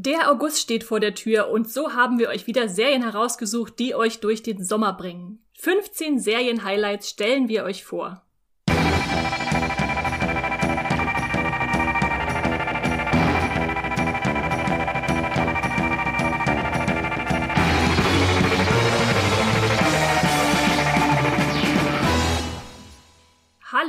Der August steht vor der Tür und so haben wir euch wieder Serien herausgesucht, die euch durch den Sommer bringen. 15 Serien-Highlights stellen wir euch vor.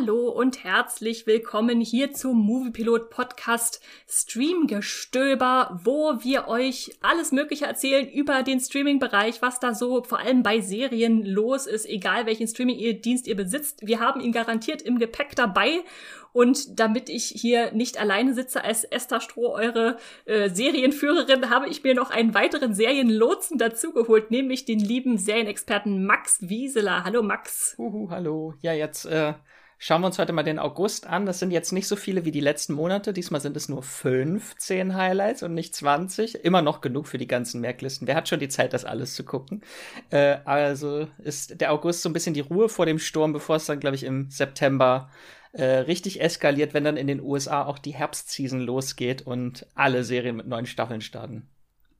Hallo und herzlich willkommen hier zum Moviepilot Podcast Streamgestöber, wo wir euch alles Mögliche erzählen über den Streaming-Bereich, was da so vor allem bei Serien los ist, egal welchen Streaming-Dienst ihr besitzt. Wir haben ihn garantiert im Gepäck dabei und damit ich hier nicht alleine sitze als Esther Stroh, eure äh, Serienführerin, habe ich mir noch einen weiteren Serienlotsen dazugeholt, nämlich den lieben Serienexperten Max Wieseler. Hallo Max. Uhu, hallo. Ja, jetzt äh, Schauen wir uns heute mal den August an. Das sind jetzt nicht so viele wie die letzten Monate. Diesmal sind es nur 15 Highlights und nicht 20. Immer noch genug für die ganzen Merklisten. Wer hat schon die Zeit, das alles zu gucken? Äh, also ist der August so ein bisschen die Ruhe vor dem Sturm, bevor es dann, glaube ich, im September äh, richtig eskaliert, wenn dann in den USA auch die Herbstseason losgeht und alle Serien mit neuen Staffeln starten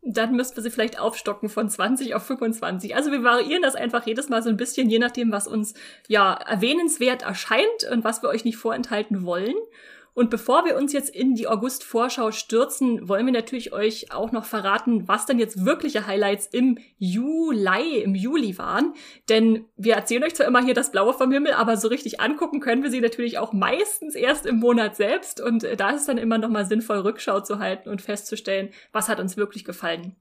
dann müssten wir sie vielleicht aufstocken von 20 auf 25. Also wir variieren das einfach jedes Mal so ein bisschen, je nachdem, was uns ja erwähnenswert erscheint und was wir euch nicht vorenthalten wollen. Und bevor wir uns jetzt in die August-Vorschau stürzen, wollen wir natürlich euch auch noch verraten, was denn jetzt wirkliche Highlights im Juli, im Juli waren. Denn wir erzählen euch zwar immer hier das Blaue vom Himmel, aber so richtig angucken können wir sie natürlich auch meistens erst im Monat selbst. Und da ist es dann immer noch mal sinnvoll, Rückschau zu halten und festzustellen, was hat uns wirklich gefallen.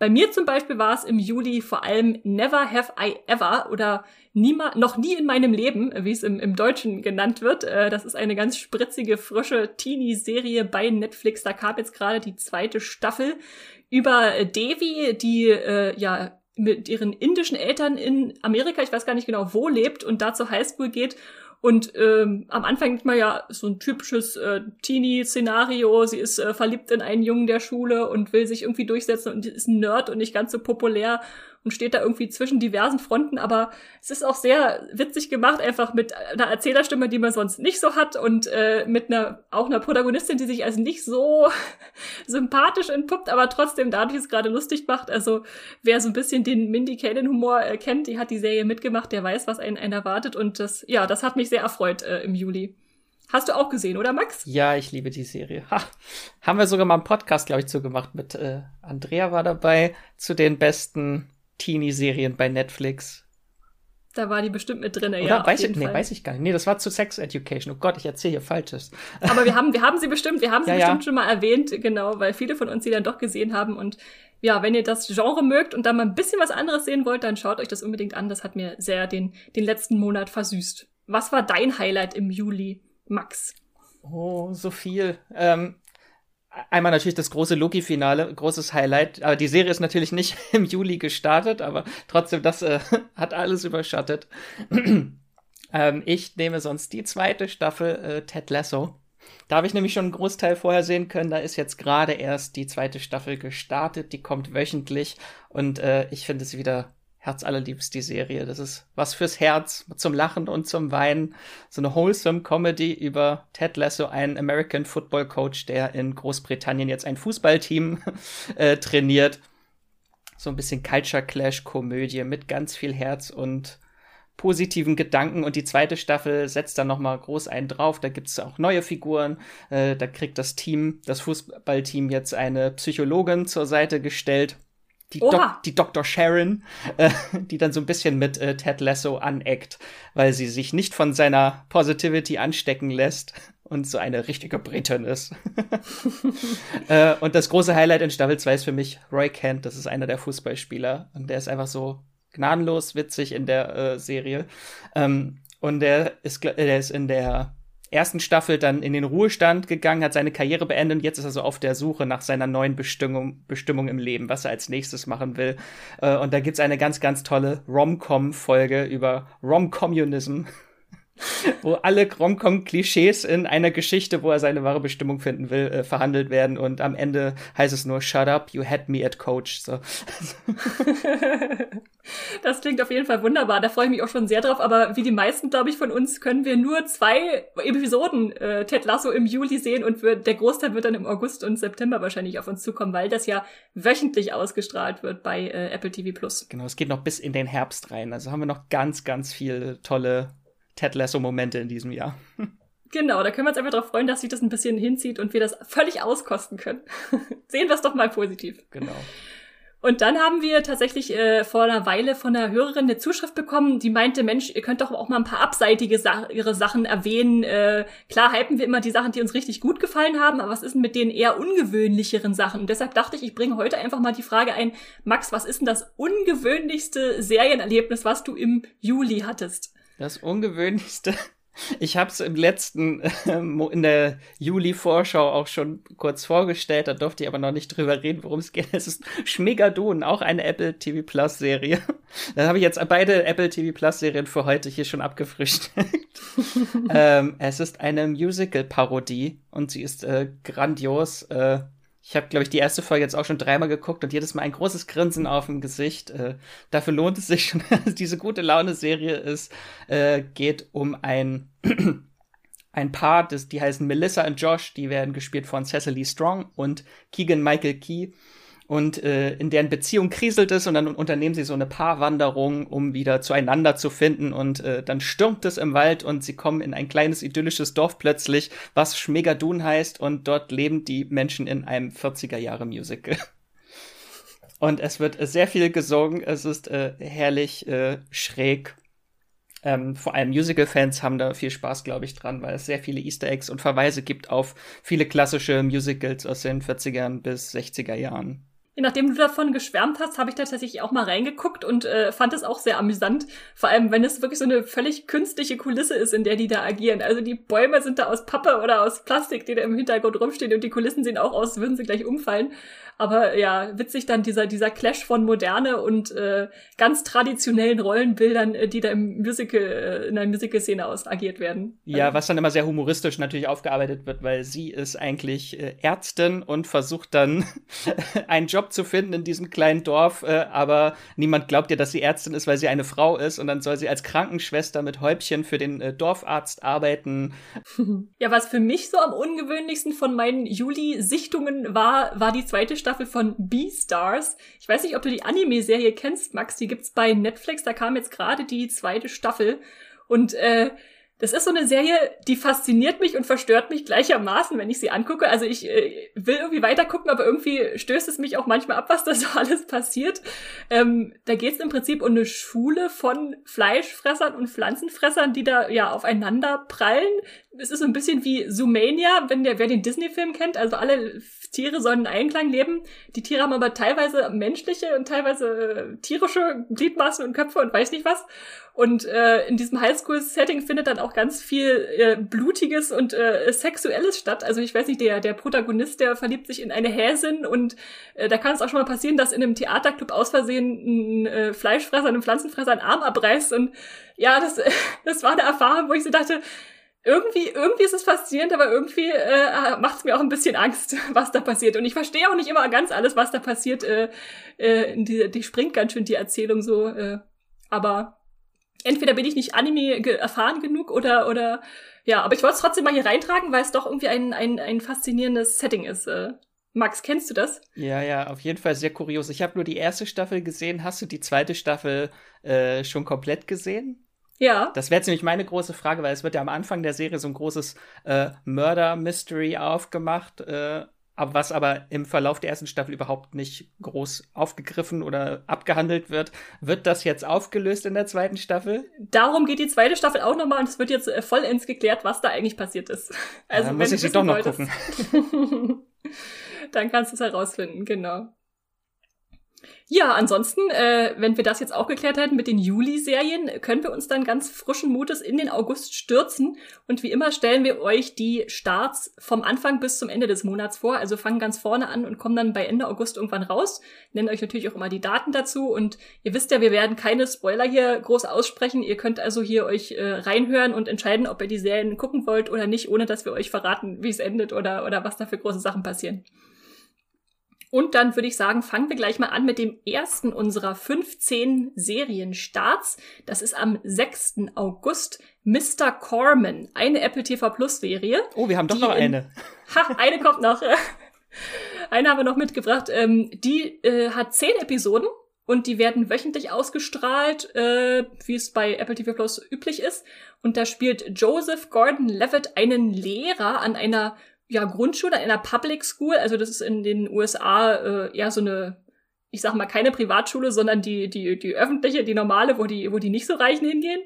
Bei mir zum Beispiel war es im Juli vor allem Never Have I Ever oder niema, noch nie in meinem Leben, wie es im, im Deutschen genannt wird. Äh, das ist eine ganz spritzige, frische Teenie-Serie bei Netflix. Da kam jetzt gerade die zweite Staffel über Devi, die äh, ja mit ihren indischen Eltern in Amerika, ich weiß gar nicht genau wo, lebt und da zur Highschool geht und ähm, am Anfang denkt man ja, so ein typisches äh, Teenie-Szenario. Sie ist äh, verliebt in einen Jungen der Schule und will sich irgendwie durchsetzen und ist ein Nerd und nicht ganz so populär und steht da irgendwie zwischen diversen Fronten, aber es ist auch sehr witzig gemacht, einfach mit einer Erzählerstimme, die man sonst nicht so hat und äh, mit einer auch einer Protagonistin, die sich als nicht so sympathisch entpuppt, aber trotzdem dadurch es gerade lustig macht. Also wer so ein bisschen den Mindy Kaling Humor äh, kennt, die hat die Serie mitgemacht, der weiß, was einen, einen erwartet und das ja, das hat mich sehr erfreut äh, im Juli. Hast du auch gesehen, oder Max? Ja, ich liebe die Serie. Ha. Haben wir sogar mal einen Podcast, glaube ich, zugemacht mit äh, Andrea war dabei zu den besten Teenie-Serien bei Netflix. Da war die bestimmt mit drin, ja. Weiß ich, nee, weiß ich gar nicht. Nee, das war zu Sex Education. Oh Gott, ich erzähle hier Falsches. Aber wir haben, wir haben sie bestimmt, wir haben sie ja, bestimmt ja. schon mal erwähnt, genau, weil viele von uns sie dann doch gesehen haben. Und ja, wenn ihr das Genre mögt und da mal ein bisschen was anderes sehen wollt, dann schaut euch das unbedingt an. Das hat mir sehr den, den letzten Monat versüßt. Was war dein Highlight im Juli, Max? Oh, so viel. Ähm, Einmal natürlich das große Loki-Finale, großes Highlight. Aber die Serie ist natürlich nicht im Juli gestartet, aber trotzdem, das äh, hat alles überschattet. ähm, ich nehme sonst die zweite Staffel äh, Ted Lasso. Da habe ich nämlich schon einen Großteil vorher sehen können. Da ist jetzt gerade erst die zweite Staffel gestartet. Die kommt wöchentlich und äh, ich finde es wieder herzallerliebst, die Serie. Das ist was fürs Herz, zum Lachen und zum Weinen. So eine wholesome Comedy über Ted Lasso, einen American Football Coach, der in Großbritannien jetzt ein Fußballteam äh, trainiert. So ein bisschen Culture Clash Komödie mit ganz viel Herz und positiven Gedanken und die zweite Staffel setzt dann noch mal groß einen drauf. Da gibt es auch neue Figuren. Äh, da kriegt das Team, das Fußballteam jetzt eine Psychologin zur Seite gestellt die, Dok die Dr. Sharon, äh, die dann so ein bisschen mit äh, Ted Lasso aneckt, weil sie sich nicht von seiner Positivity anstecken lässt und so eine richtige Britin ist. äh, und das große Highlight in Staffel 2 ist für mich Roy Kent, das ist einer der Fußballspieler und der ist einfach so gnadenlos witzig in der äh, Serie. Ähm, und der ist, der ist in der ersten Staffel dann in den Ruhestand gegangen, hat seine Karriere beendet und jetzt ist er so auf der Suche nach seiner neuen Bestimmung, Bestimmung im Leben, was er als nächstes machen will. Äh, und da gibt's eine ganz, ganz tolle Rom-Com-Folge über Rom-Communism. wo alle Romcom-Klischees in einer Geschichte, wo er seine wahre Bestimmung finden will, äh, verhandelt werden und am Ende heißt es nur Shut up, you had me at coach. So. das klingt auf jeden Fall wunderbar. Da freue ich mich auch schon sehr drauf. Aber wie die meisten, glaube ich, von uns können wir nur zwei Episoden äh, Ted Lasso im Juli sehen und wir, der Großteil wird dann im August und September wahrscheinlich auf uns zukommen, weil das ja wöchentlich ausgestrahlt wird bei äh, Apple TV Plus. Genau, es geht noch bis in den Herbst rein. Also haben wir noch ganz, ganz viele tolle Ted Lasso-Momente in diesem Jahr. Genau, da können wir uns einfach darauf freuen, dass sich das ein bisschen hinzieht und wir das völlig auskosten können. Sehen wir es doch mal positiv. Genau. Und dann haben wir tatsächlich äh, vor einer Weile von einer Hörerin eine Zuschrift bekommen, die meinte, Mensch, ihr könnt doch auch mal ein paar abseitige Sa ihre Sachen erwähnen. Äh, klar hypen wir immer die Sachen, die uns richtig gut gefallen haben, aber was ist denn mit den eher ungewöhnlicheren Sachen? Und deshalb dachte ich, ich bringe heute einfach mal die Frage ein, Max, was ist denn das ungewöhnlichste Serienerlebnis, was du im Juli hattest? Das ungewöhnlichste. Ich habe es im letzten, äh, in der Juli-Vorschau auch schon kurz vorgestellt, da durfte ich aber noch nicht drüber reden, worum es geht. Es ist Schmigadun, auch eine Apple TV Plus Serie. Da habe ich jetzt beide Apple TV Plus Serien für heute hier schon abgefrischt. ähm, es ist eine Musical-Parodie und sie ist äh, grandios. Äh, ich habe, glaube ich, die erste Folge jetzt auch schon dreimal geguckt und jedes Mal ein großes Grinsen auf dem Gesicht. Äh, dafür lohnt es sich schon, dass diese gute Laune-Serie ist. Äh, geht um ein, ein Paar, das, die heißen Melissa und Josh, die werden gespielt von Cecily Strong und Keegan Michael Key und äh, in deren Beziehung kriselt es und dann unternehmen sie so eine Paarwanderung, um wieder zueinander zu finden und äh, dann stürmt es im Wald und sie kommen in ein kleines idyllisches Dorf plötzlich, was Schmegadun heißt und dort leben die Menschen in einem 40er Jahre Musical. Und es wird sehr viel gesungen, es ist äh, herrlich äh, schräg. Ähm, vor allem Musical-Fans haben da viel Spaß, glaube ich, dran, weil es sehr viele Easter Eggs und Verweise gibt auf viele klassische Musicals aus den 40ern bis 60er Jahren. Nachdem du davon geschwärmt hast, habe ich da tatsächlich auch mal reingeguckt und äh, fand es auch sehr amüsant. Vor allem, wenn es wirklich so eine völlig künstliche Kulisse ist, in der die da agieren. Also die Bäume sind da aus Pappe oder aus Plastik, die da im Hintergrund rumstehen und die Kulissen sehen auch aus, würden sie gleich umfallen. Aber ja, witzig dann dieser, dieser Clash von Moderne und äh, ganz traditionellen Rollenbildern, äh, die da im Musical, äh, in der Musical-Szene aus agiert werden. Ja, also was dann immer sehr humoristisch natürlich aufgearbeitet wird, weil sie ist eigentlich äh, Ärztin und versucht dann einen Job zu finden in diesem kleinen Dorf, äh, aber niemand glaubt ihr, dass sie Ärztin ist, weil sie eine Frau ist und dann soll sie als Krankenschwester mit Häubchen für den äh, Dorfarzt arbeiten. Ja, was für mich so am ungewöhnlichsten von meinen Juli-Sichtungen war, war die zweite Staffel Staffel von Beastars. Ich weiß nicht, ob du die Anime-Serie kennst, Max. Die gibt's bei Netflix. Da kam jetzt gerade die zweite Staffel. Und äh, das ist so eine Serie, die fasziniert mich und verstört mich gleichermaßen, wenn ich sie angucke. Also ich äh, will irgendwie weiter gucken, aber irgendwie stößt es mich auch manchmal ab, was da so alles passiert. Ähm, da geht es im Prinzip um eine Schule von Fleischfressern und Pflanzenfressern, die da ja aufeinander prallen. Es ist so ein bisschen wie Zoomania, wenn der, wer den Disney-Film kennt. Also alle Tiere sollen in Einklang leben. Die Tiere haben aber teilweise menschliche und teilweise äh, tierische Gliedmaßen und Köpfe und weiß nicht was. Und äh, in diesem Highschool-Setting findet dann auch ganz viel äh, Blutiges und äh, Sexuelles statt. Also ich weiß nicht, der, der Protagonist, der verliebt sich in eine Häsin und äh, da kann es auch schon mal passieren, dass in einem Theaterclub aus Versehen ein äh, Fleischfresser, ein Pflanzenfresser einen Arm abreißt. Und ja, das, das war eine Erfahrung, wo ich so dachte, irgendwie, irgendwie ist es faszinierend, aber irgendwie äh, macht es mir auch ein bisschen Angst, was da passiert. Und ich verstehe auch nicht immer ganz alles, was da passiert. Äh, äh, die, die springt ganz schön die Erzählung so. Äh, aber entweder bin ich nicht Anime ge erfahren genug oder, oder ja, aber ich wollte es trotzdem mal hier reintragen, weil es doch irgendwie ein, ein, ein faszinierendes Setting ist. Äh, Max, kennst du das? Ja, ja, auf jeden Fall sehr kurios. Ich habe nur die erste Staffel gesehen. Hast du die zweite Staffel äh, schon komplett gesehen? Ja. Das wäre jetzt nämlich meine große Frage, weil es wird ja am Anfang der Serie so ein großes äh, Murder-Mystery aufgemacht. Äh, aber was aber im Verlauf der ersten Staffel überhaupt nicht groß aufgegriffen oder abgehandelt wird. Wird das jetzt aufgelöst in der zweiten Staffel? Darum geht die zweite Staffel auch nochmal und es wird jetzt äh, vollends geklärt, was da eigentlich passiert ist. Also ja, muss ich sie doch noch wolltest, gucken. dann kannst du es herausfinden, genau. Ja, ansonsten, äh, wenn wir das jetzt auch geklärt hätten mit den Juli-Serien, können wir uns dann ganz frischen Mutes in den August stürzen. Und wie immer stellen wir euch die Starts vom Anfang bis zum Ende des Monats vor. Also fangen ganz vorne an und kommen dann bei Ende August irgendwann raus. Nennen euch natürlich auch immer die Daten dazu. Und ihr wisst ja, wir werden keine Spoiler hier groß aussprechen. Ihr könnt also hier euch äh, reinhören und entscheiden, ob ihr die Serien gucken wollt oder nicht, ohne dass wir euch verraten, wie es endet oder, oder was da für große Sachen passieren. Und dann würde ich sagen, fangen wir gleich mal an mit dem ersten unserer 15 Serienstarts. Das ist am 6. August Mr. Corman, eine Apple TV Plus Serie. Oh, wir haben doch noch eine. ha, eine kommt noch. eine haben wir noch mitgebracht. Ähm, die äh, hat zehn Episoden und die werden wöchentlich ausgestrahlt, äh, wie es bei Apple TV Plus üblich ist. Und da spielt Joseph Gordon-Levitt einen Lehrer an einer ja, Grundschule, in einer Public School. Also das ist in den USA äh, eher so eine, ich sag mal, keine Privatschule, sondern die, die, die öffentliche, die normale, wo die, wo die nicht so Reichen hingehen.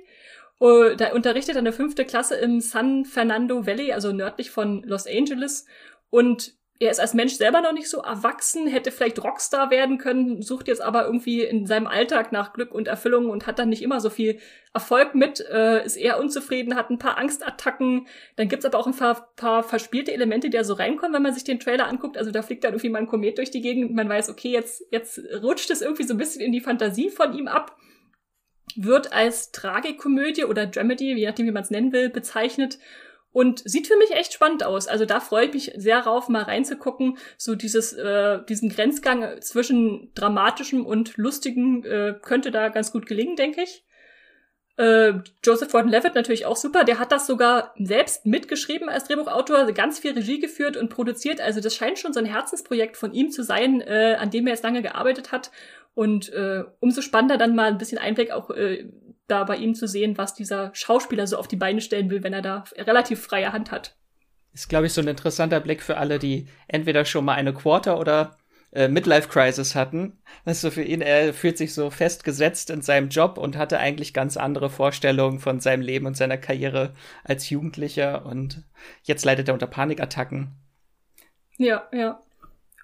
Und da unterrichtet er eine fünfte Klasse im San Fernando Valley, also nördlich von Los Angeles. Und er ist als Mensch selber noch nicht so erwachsen, hätte vielleicht Rockstar werden können, sucht jetzt aber irgendwie in seinem Alltag nach Glück und Erfüllung und hat dann nicht immer so viel Erfolg mit, äh, ist eher unzufrieden, hat ein paar Angstattacken. Dann gibt's aber auch ein paar, paar verspielte Elemente, die da so reinkommen, wenn man sich den Trailer anguckt. Also da fliegt dann irgendwie mal ein Komet durch die Gegend man weiß, okay, jetzt, jetzt rutscht es irgendwie so ein bisschen in die Fantasie von ihm ab. Wird als Tragikomödie oder Dramedy, je nachdem wie man es nennen will, bezeichnet und sieht für mich echt spannend aus. Also da freue ich mich sehr rauf, mal reinzugucken. So dieses, äh, diesen Grenzgang zwischen dramatischem und lustigem äh, könnte da ganz gut gelingen, denke ich. Äh, Joseph Gordon-Levitt natürlich auch super. Der hat das sogar selbst mitgeschrieben als Drehbuchautor, ganz viel Regie geführt und produziert. Also das scheint schon so ein Herzensprojekt von ihm zu sein, äh, an dem er jetzt lange gearbeitet hat. Und äh, umso spannender dann mal ein bisschen Einblick auch äh, da bei ihm zu sehen, was dieser Schauspieler so auf die Beine stellen will, wenn er da relativ freie Hand hat. Ist, glaube ich, so ein interessanter Blick für alle, die entweder schon mal eine Quarter oder äh, Midlife Crisis hatten. Also für ihn, er fühlt sich so festgesetzt in seinem Job und hatte eigentlich ganz andere Vorstellungen von seinem Leben und seiner Karriere als Jugendlicher und jetzt leidet er unter Panikattacken. Ja, ja.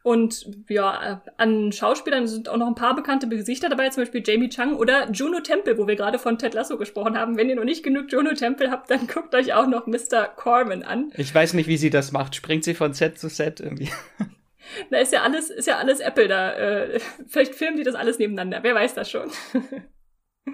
Und ja, an Schauspielern sind auch noch ein paar bekannte Gesichter dabei, zum Beispiel Jamie Chung oder Juno Temple, wo wir gerade von Ted Lasso gesprochen haben. Wenn ihr noch nicht genug Juno Temple habt, dann guckt euch auch noch Mr. Corman an. Ich weiß nicht, wie sie das macht. Springt sie von Set zu Set irgendwie? Da ist ja alles, ist ja alles Apple da. Äh, vielleicht filmen die das alles nebeneinander. Wer weiß das schon.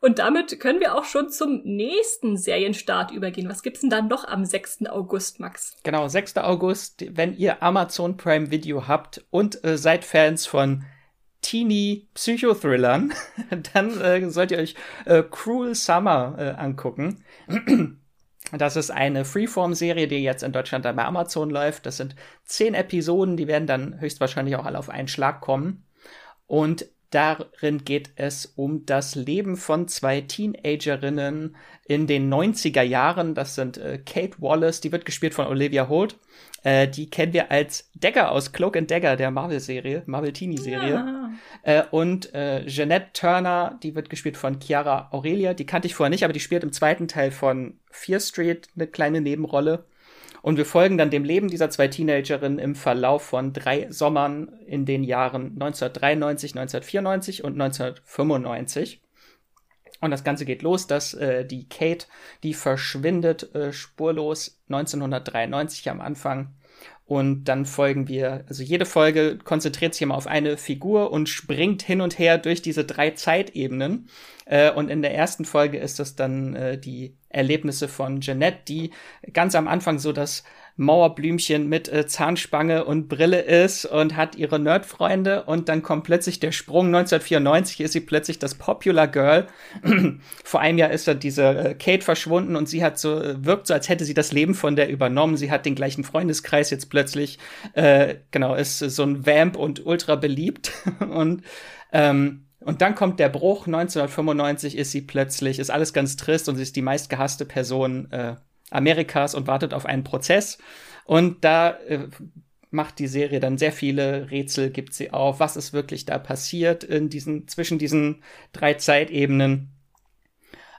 Und damit können wir auch schon zum nächsten Serienstart übergehen. Was gibt's denn da noch am 6. August, Max? Genau, 6. August, wenn ihr Amazon Prime Video habt und äh, seid Fans von Teeny Psychothrillern, dann äh, sollt ihr euch äh, Cruel Summer äh, angucken. Das ist eine Freeform-Serie, die jetzt in Deutschland dann bei Amazon läuft. Das sind zehn Episoden, die werden dann höchstwahrscheinlich auch alle auf einen Schlag kommen. Und Darin geht es um das Leben von zwei Teenagerinnen in den 90er Jahren. Das sind äh, Kate Wallace, die wird gespielt von Olivia Holt. Äh, die kennen wir als Dagger aus Cloak and Dagger, der Marvel-Serie, Marvel-Teenie-Serie. Ja. Äh, und äh, Jeanette Turner, die wird gespielt von Chiara Aurelia. Die kannte ich vorher nicht, aber die spielt im zweiten Teil von Fear Street eine kleine Nebenrolle. Und wir folgen dann dem Leben dieser zwei Teenagerinnen im Verlauf von drei Sommern in den Jahren 1993, 1994 und 1995. Und das Ganze geht los, dass äh, die Kate, die verschwindet äh, spurlos 1993 am Anfang und dann folgen wir, also jede Folge konzentriert sich immer auf eine Figur und springt hin und her durch diese drei Zeitebenen. Äh, und in der ersten Folge ist das dann äh, die Erlebnisse von Jeanette, die ganz am Anfang so das Mauerblümchen mit äh, Zahnspange und Brille ist und hat ihre Nerdfreunde und dann kommt plötzlich der Sprung. 1994 ist sie plötzlich das Popular Girl. Vor einem Jahr ist da diese äh, Kate verschwunden und sie hat so, äh, wirkt so, als hätte sie das Leben von der übernommen. Sie hat den gleichen Freundeskreis jetzt plötzlich, äh, genau, ist so ein Vamp und ultra beliebt und, ähm, und dann kommt der Bruch. 1995 ist sie plötzlich, ist alles ganz trist und sie ist die meistgehasste Person äh, Amerikas und wartet auf einen Prozess. Und da äh, macht die Serie dann sehr viele Rätsel, gibt sie auf, was ist wirklich da passiert in diesen, zwischen diesen drei Zeitebenen.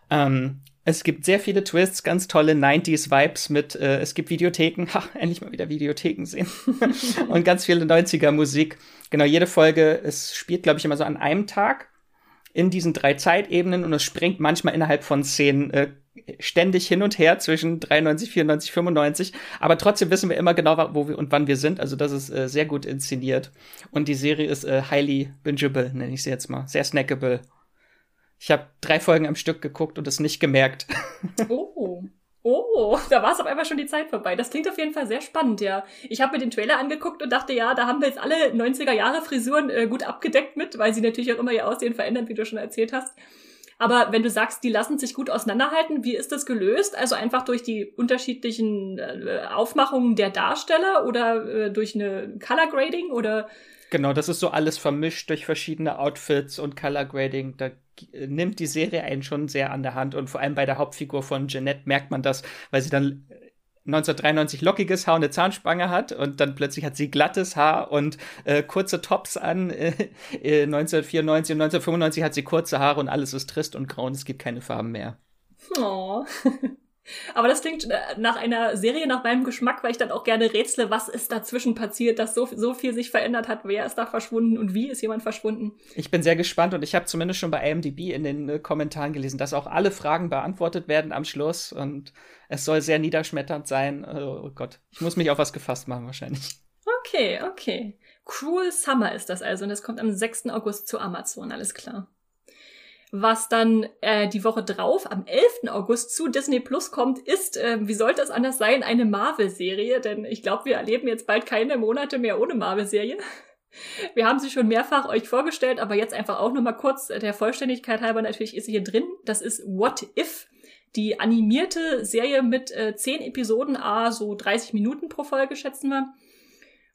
Ähm, Es gibt sehr viele Twists, ganz tolle 90s-Vibes mit, äh, es gibt Videotheken, ha, endlich mal wieder Videotheken sehen. und ganz viele 90er-Musik. Genau, jede Folge, es spielt, glaube ich, immer so an einem Tag in diesen drei Zeitebenen und es springt manchmal innerhalb von Szenen äh, ständig hin und her zwischen 93, 94, 95. Aber trotzdem wissen wir immer genau, wo wir und wann wir sind. Also das ist äh, sehr gut inszeniert. Und die Serie ist äh, highly bingeable, nenne ich sie jetzt mal. Sehr snackable. Ich habe drei Folgen am Stück geguckt und es nicht gemerkt. Oh. Oh, da war es auf einmal schon die Zeit vorbei. Das klingt auf jeden Fall sehr spannend, ja. Ich habe mir den Trailer angeguckt und dachte, ja, da haben wir jetzt alle 90er Jahre Frisuren äh, gut abgedeckt mit, weil sie natürlich auch immer ihr Aussehen verändern, wie du schon erzählt hast. Aber wenn du sagst, die lassen sich gut auseinanderhalten, wie ist das gelöst? Also einfach durch die unterschiedlichen äh, Aufmachungen der Darsteller oder äh, durch eine Color Grading oder? Genau, das ist so alles vermischt durch verschiedene Outfits und Color Grading. Da äh, nimmt die Serie einen schon sehr an der Hand und vor allem bei der Hauptfigur von Jeanette merkt man das, weil sie dann 1993 lockiges Haar und eine Zahnspange hat und dann plötzlich hat sie glattes Haar und äh, kurze Tops an. Äh, 1994 und 1995 hat sie kurze Haare und alles ist trist und grau und es gibt keine Farben mehr. Oh. Aber das klingt äh, nach einer Serie nach meinem Geschmack, weil ich dann auch gerne rätsle, was ist dazwischen passiert, dass so, so viel sich verändert hat, wer ist da verschwunden und wie ist jemand verschwunden. Ich bin sehr gespannt und ich habe zumindest schon bei IMDb in den äh, Kommentaren gelesen, dass auch alle Fragen beantwortet werden am Schluss und es soll sehr niederschmetternd sein. Oh Gott, ich muss mich auf was gefasst machen wahrscheinlich. Okay, okay. Cruel Summer ist das also und es kommt am 6. August zu Amazon, alles klar was dann äh, die Woche drauf, am 11. August, zu Disney Plus kommt, ist, äh, wie sollte es anders sein, eine Marvel-Serie. Denn ich glaube, wir erleben jetzt bald keine Monate mehr ohne Marvel-Serie. Wir haben sie schon mehrfach euch vorgestellt, aber jetzt einfach auch nochmal kurz äh, der Vollständigkeit halber. Natürlich ist sie hier drin. Das ist What If, die animierte Serie mit äh, 10 Episoden, a so 30 Minuten pro Folge, schätzen wir.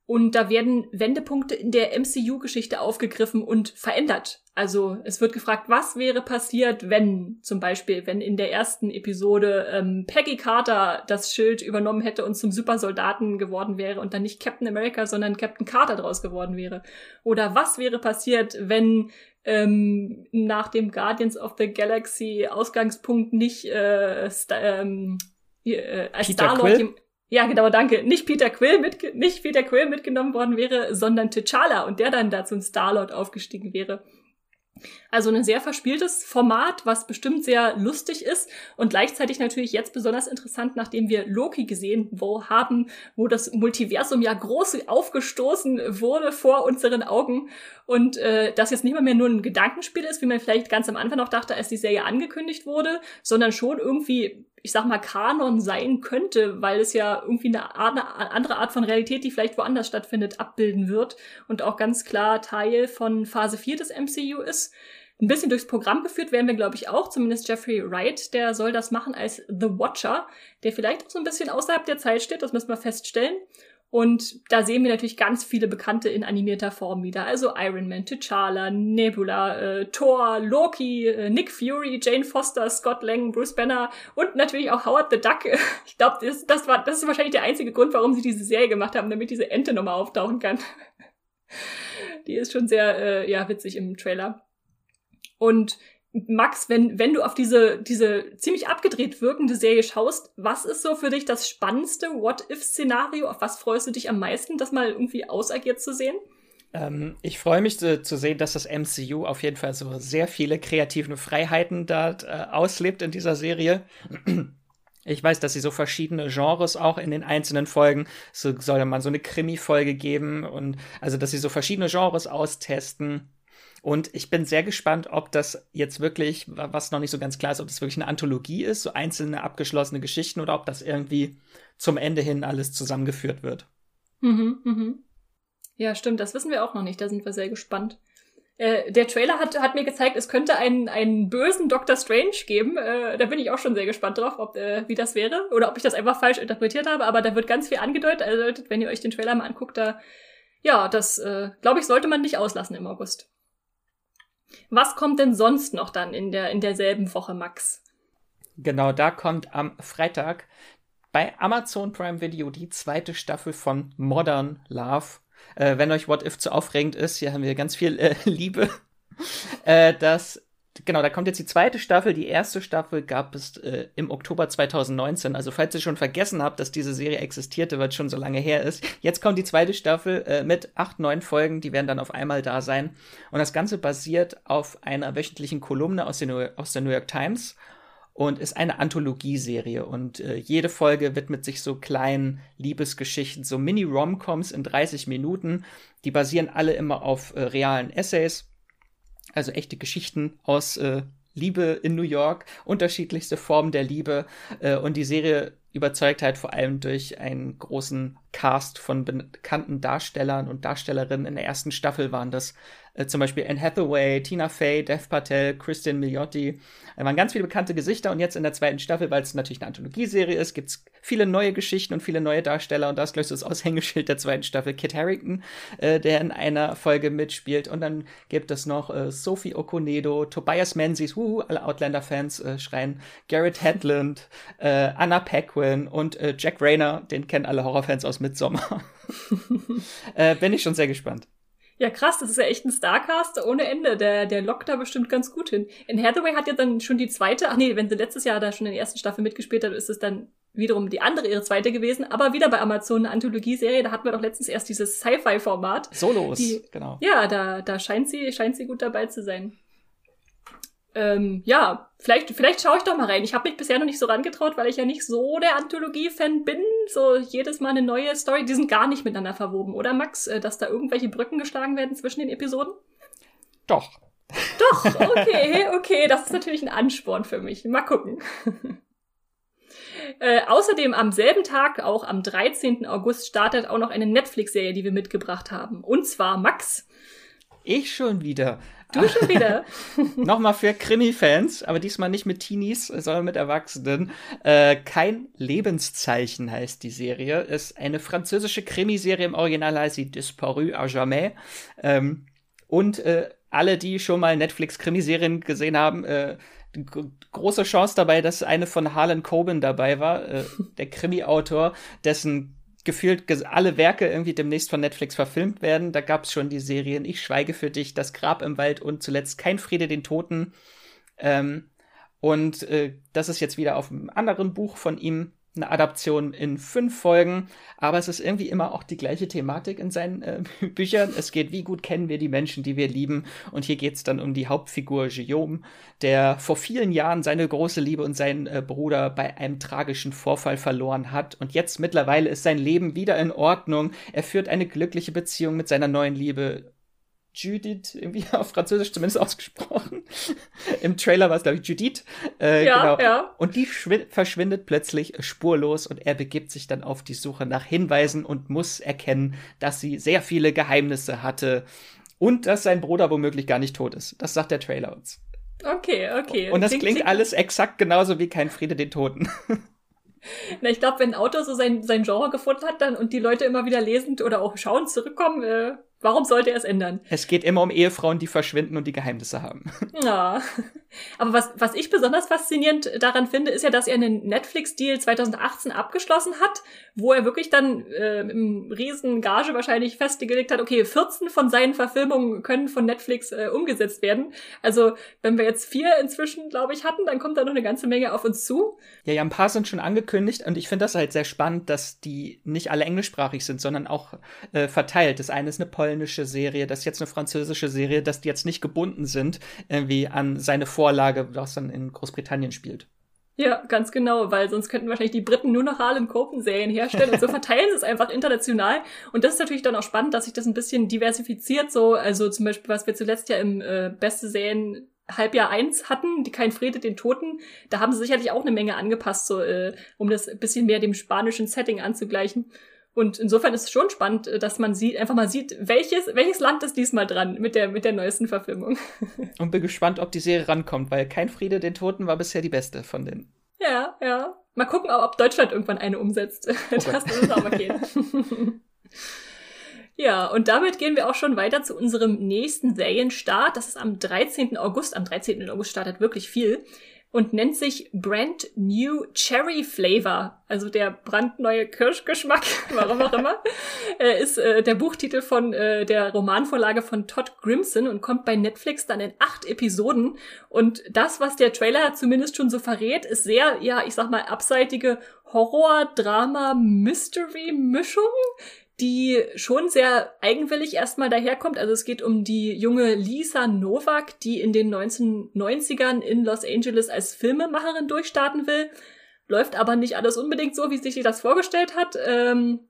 Und da werden Wendepunkte in der MCU-Geschichte aufgegriffen und verändert. Also es wird gefragt, was wäre passiert, wenn zum Beispiel, wenn in der ersten Episode ähm, Peggy Carter das Schild übernommen hätte und zum Supersoldaten geworden wäre und dann nicht Captain America, sondern Captain Carter draus geworden wäre. Oder was wäre passiert, wenn ähm, nach dem Guardians of the Galaxy Ausgangspunkt nicht äh, ähm, äh, als Star-Lord ja, genau, danke. Nicht Peter Quill, mit, nicht Peter Quill mitgenommen worden wäre, sondern T'Challa und der dann da zum Star-Lord aufgestiegen wäre. Also ein sehr verspieltes Format, was bestimmt sehr lustig ist und gleichzeitig natürlich jetzt besonders interessant, nachdem wir Loki gesehen wo haben, wo das Multiversum ja groß aufgestoßen wurde vor unseren Augen und äh, das jetzt nicht mal mehr nur ein Gedankenspiel ist, wie man vielleicht ganz am Anfang noch dachte, als die Serie angekündigt wurde, sondern schon irgendwie ich sag mal, Kanon sein könnte, weil es ja irgendwie eine, Art, eine andere Art von Realität, die vielleicht woanders stattfindet, abbilden wird und auch ganz klar Teil von Phase 4 des MCU ist. Ein bisschen durchs Programm geführt werden wir, glaube ich, auch. Zumindest Jeffrey Wright, der soll das machen als The Watcher, der vielleicht auch so ein bisschen außerhalb der Zeit steht, das müssen wir feststellen. Und da sehen wir natürlich ganz viele Bekannte in animierter Form wieder. Also Iron Man, T'Challa, Nebula, äh, Thor, Loki, äh, Nick Fury, Jane Foster, Scott Lang, Bruce Banner und natürlich auch Howard the Duck. Ich glaube, das, das, war, das ist wahrscheinlich der einzige Grund, warum sie diese Serie gemacht haben, damit diese Ente nochmal auftauchen kann. Die ist schon sehr äh, ja, witzig im Trailer. Und Max, wenn, wenn du auf diese, diese ziemlich abgedreht wirkende Serie schaust, was ist so für dich das spannendste What-If-Szenario? Auf was freust du dich am meisten, das mal irgendwie ausagiert zu sehen? Ähm, ich freue mich zu, zu, sehen, dass das MCU auf jeden Fall so sehr viele kreative Freiheiten da äh, auslebt in dieser Serie. Ich weiß, dass sie so verschiedene Genres auch in den einzelnen Folgen, so soll man so eine Krimi-Folge geben und also, dass sie so verschiedene Genres austesten und ich bin sehr gespannt, ob das jetzt wirklich, was noch nicht so ganz klar ist, ob das wirklich eine Anthologie ist, so einzelne abgeschlossene Geschichten oder ob das irgendwie zum Ende hin alles zusammengeführt wird. Mhm, mhm. Ja, stimmt, das wissen wir auch noch nicht, da sind wir sehr gespannt. Äh, der Trailer hat, hat mir gezeigt, es könnte einen, einen bösen Doctor Strange geben. Äh, da bin ich auch schon sehr gespannt drauf, ob, äh, wie das wäre. Oder ob ich das einfach falsch interpretiert habe. Aber da wird ganz viel angedeutet. Also, wenn ihr euch den Trailer mal anguckt, da, ja, das, äh, glaube ich, sollte man nicht auslassen im August. Was kommt denn sonst noch dann in, der, in derselben Woche, Max? Genau, da kommt am Freitag bei Amazon Prime Video die zweite Staffel von Modern Love. Äh, wenn euch What If zu aufregend ist, hier haben wir ganz viel äh, Liebe. äh, das genau, da kommt jetzt die zweite Staffel. Die erste Staffel gab es äh, im Oktober 2019. Also falls ihr schon vergessen habt, dass diese Serie existierte, weil es schon so lange her ist. Jetzt kommt die zweite Staffel äh, mit acht, neun Folgen. Die werden dann auf einmal da sein. Und das Ganze basiert auf einer wöchentlichen Kolumne aus, den, aus der New York Times und ist eine Anthologieserie und äh, jede Folge widmet sich so kleinen Liebesgeschichten, so Mini-Romcoms in 30 Minuten. Die basieren alle immer auf äh, realen Essays also echte Geschichten aus äh, Liebe in New York, unterschiedlichste Formen der Liebe. Äh, und die Serie überzeugt halt vor allem durch einen großen Cast von bekannten Darstellern und Darstellerinnen. In der ersten Staffel waren das äh, zum Beispiel Anne Hathaway, Tina Fey, Dev Patel, Christian Milioti. Da waren ganz viele bekannte Gesichter und jetzt in der zweiten Staffel, weil es natürlich eine Anthologieserie ist, gibt es viele neue Geschichten und viele neue Darsteller und da ist gleich so das Aushängeschild der zweiten Staffel Kit Harrington, äh, der in einer Folge mitspielt und dann gibt es noch äh, Sophie Okonedo, Tobias Menzies, wuhu, alle Outlander-Fans äh, schreien, Garrett Hedlund, äh, Anna Paquin und äh, Jack Rayner, den kennen alle Horrorfans aus Midsommar. bin ich schon sehr gespannt. Ja, krass, das ist ja echt ein Starcast ohne Ende. Der, der lockt da bestimmt ganz gut hin. In Hathaway hat ja dann schon die zweite, ach nee, wenn sie letztes Jahr da schon in der ersten Staffel mitgespielt hat, ist es dann wiederum die andere ihre zweite gewesen, aber wieder bei Amazon eine Anthologieserie. Da hatten wir doch letztens erst dieses Sci-Fi-Format. Solos, die, genau. Ja, da, da scheint sie, scheint sie gut dabei zu sein ähm, ja, vielleicht, vielleicht schaue ich doch mal rein. Ich habe mich bisher noch nicht so rangetraut, weil ich ja nicht so der Anthologie-Fan bin. So jedes Mal eine neue Story. Die sind gar nicht miteinander verwoben, oder Max? Äh, dass da irgendwelche Brücken geschlagen werden zwischen den Episoden? Doch. Doch, okay, okay. Das ist natürlich ein Ansporn für mich. Mal gucken. Äh, außerdem am selben Tag, auch am 13. August, startet auch noch eine Netflix-Serie, die wir mitgebracht haben. Und zwar Max. Ich schon wieder. Du schon wieder. Nochmal für Krimi-Fans, aber diesmal nicht mit Teenies, sondern mit Erwachsenen. Äh, Kein Lebenszeichen heißt die Serie. Ist eine französische Krimiserie. Im Original heißt sie Disparu à jamais. Ähm, und äh, alle, die schon mal Netflix-Krimiserien gesehen haben, äh, große Chance dabei, dass eine von Harlan Coben dabei war, äh, der Krimi-Autor, dessen gefühlt alle Werke irgendwie demnächst von Netflix verfilmt werden. Da gab es schon die Serien Ich schweige für dich, Das Grab im Wald und zuletzt Kein Friede den Toten. Ähm, und äh, das ist jetzt wieder auf einem anderen Buch von ihm eine Adaption in fünf Folgen, aber es ist irgendwie immer auch die gleiche Thematik in seinen äh, Büchern. Es geht, wie gut kennen wir die Menschen, die wir lieben. Und hier geht es dann um die Hauptfigur Guillaume, der vor vielen Jahren seine große Liebe und seinen äh, Bruder bei einem tragischen Vorfall verloren hat. Und jetzt mittlerweile ist sein Leben wieder in Ordnung. Er führt eine glückliche Beziehung mit seiner neuen Liebe Judith, irgendwie auf Französisch zumindest ausgesprochen. Im Trailer war es, glaube ich, Judith. Äh, ja, genau. ja. Und die verschwindet plötzlich spurlos und er begibt sich dann auf die Suche nach Hinweisen und muss erkennen, dass sie sehr viele Geheimnisse hatte und dass sein Bruder womöglich gar nicht tot ist. Das sagt der Trailer uns. Okay, okay. Und das klingt, klingt alles exakt genauso wie kein Friede den Toten. Na, ich glaube, wenn ein Autor so sein, sein Genre gefunden hat dann und die Leute immer wieder lesend oder auch schauend zurückkommen, äh, Warum sollte er es ändern? Es geht immer um Ehefrauen, die verschwinden und die Geheimnisse haben. Ja. Aber was, was ich besonders faszinierend daran finde, ist ja, dass er einen Netflix-Deal 2018 abgeschlossen hat, wo er wirklich dann äh, im riesen Gage wahrscheinlich festgelegt hat, okay, 14 von seinen Verfilmungen können von Netflix äh, umgesetzt werden. Also, wenn wir jetzt vier inzwischen, glaube ich, hatten, dann kommt da noch eine ganze Menge auf uns zu. Ja, ja, ein paar sind schon angekündigt und ich finde das halt sehr spannend, dass die nicht alle englischsprachig sind, sondern auch äh, verteilt. Das eine ist eine polnische polnische Serie, das ist jetzt eine französische Serie, dass die jetzt nicht gebunden sind irgendwie an seine Vorlage, was dann in Großbritannien spielt. Ja, ganz genau, weil sonst könnten wahrscheinlich die Briten nur noch Harlan Copen Serien herstellen und so verteilen sie es einfach international. Und das ist natürlich dann auch spannend, dass sich das ein bisschen diversifiziert, so, also zum Beispiel, was wir zuletzt ja im äh, beste Serien Halbjahr eins hatten, die kein Friede den Toten, da haben sie sicherlich auch eine Menge angepasst, so, äh, um das ein bisschen mehr dem spanischen Setting anzugleichen. Und insofern ist es schon spannend, äh, dass man sieht, einfach mal sieht, welches, welches Land ist diesmal dran mit der, mit der neuesten Verfilmung. Und bin gespannt, ob die Serie rankommt, weil kein Friede den Toten war bisher die beste von denen. Ja, ja. Mal gucken, ob Deutschland irgendwann eine umsetzt. Oh das muss auch mal gehen. Ja, und damit gehen wir auch schon weiter zu unserem nächsten Serienstart. Das ist am 13. August. Am 13. August startet wirklich viel. Und nennt sich Brand New Cherry Flavor, also der brandneue Kirschgeschmack, warum auch immer, äh, ist äh, der Buchtitel von äh, der Romanvorlage von Todd Grimson und kommt bei Netflix dann in acht Episoden. Und das, was der Trailer zumindest schon so verrät, ist sehr, ja, ich sag mal, abseitige Horror, Drama, Mystery-Mischung die schon sehr eigenwillig erstmal daherkommt. Also es geht um die junge Lisa Novak, die in den 1990ern in Los Angeles als Filmemacherin durchstarten will. Läuft aber nicht alles unbedingt so, wie sich das vorgestellt hat. Ähm,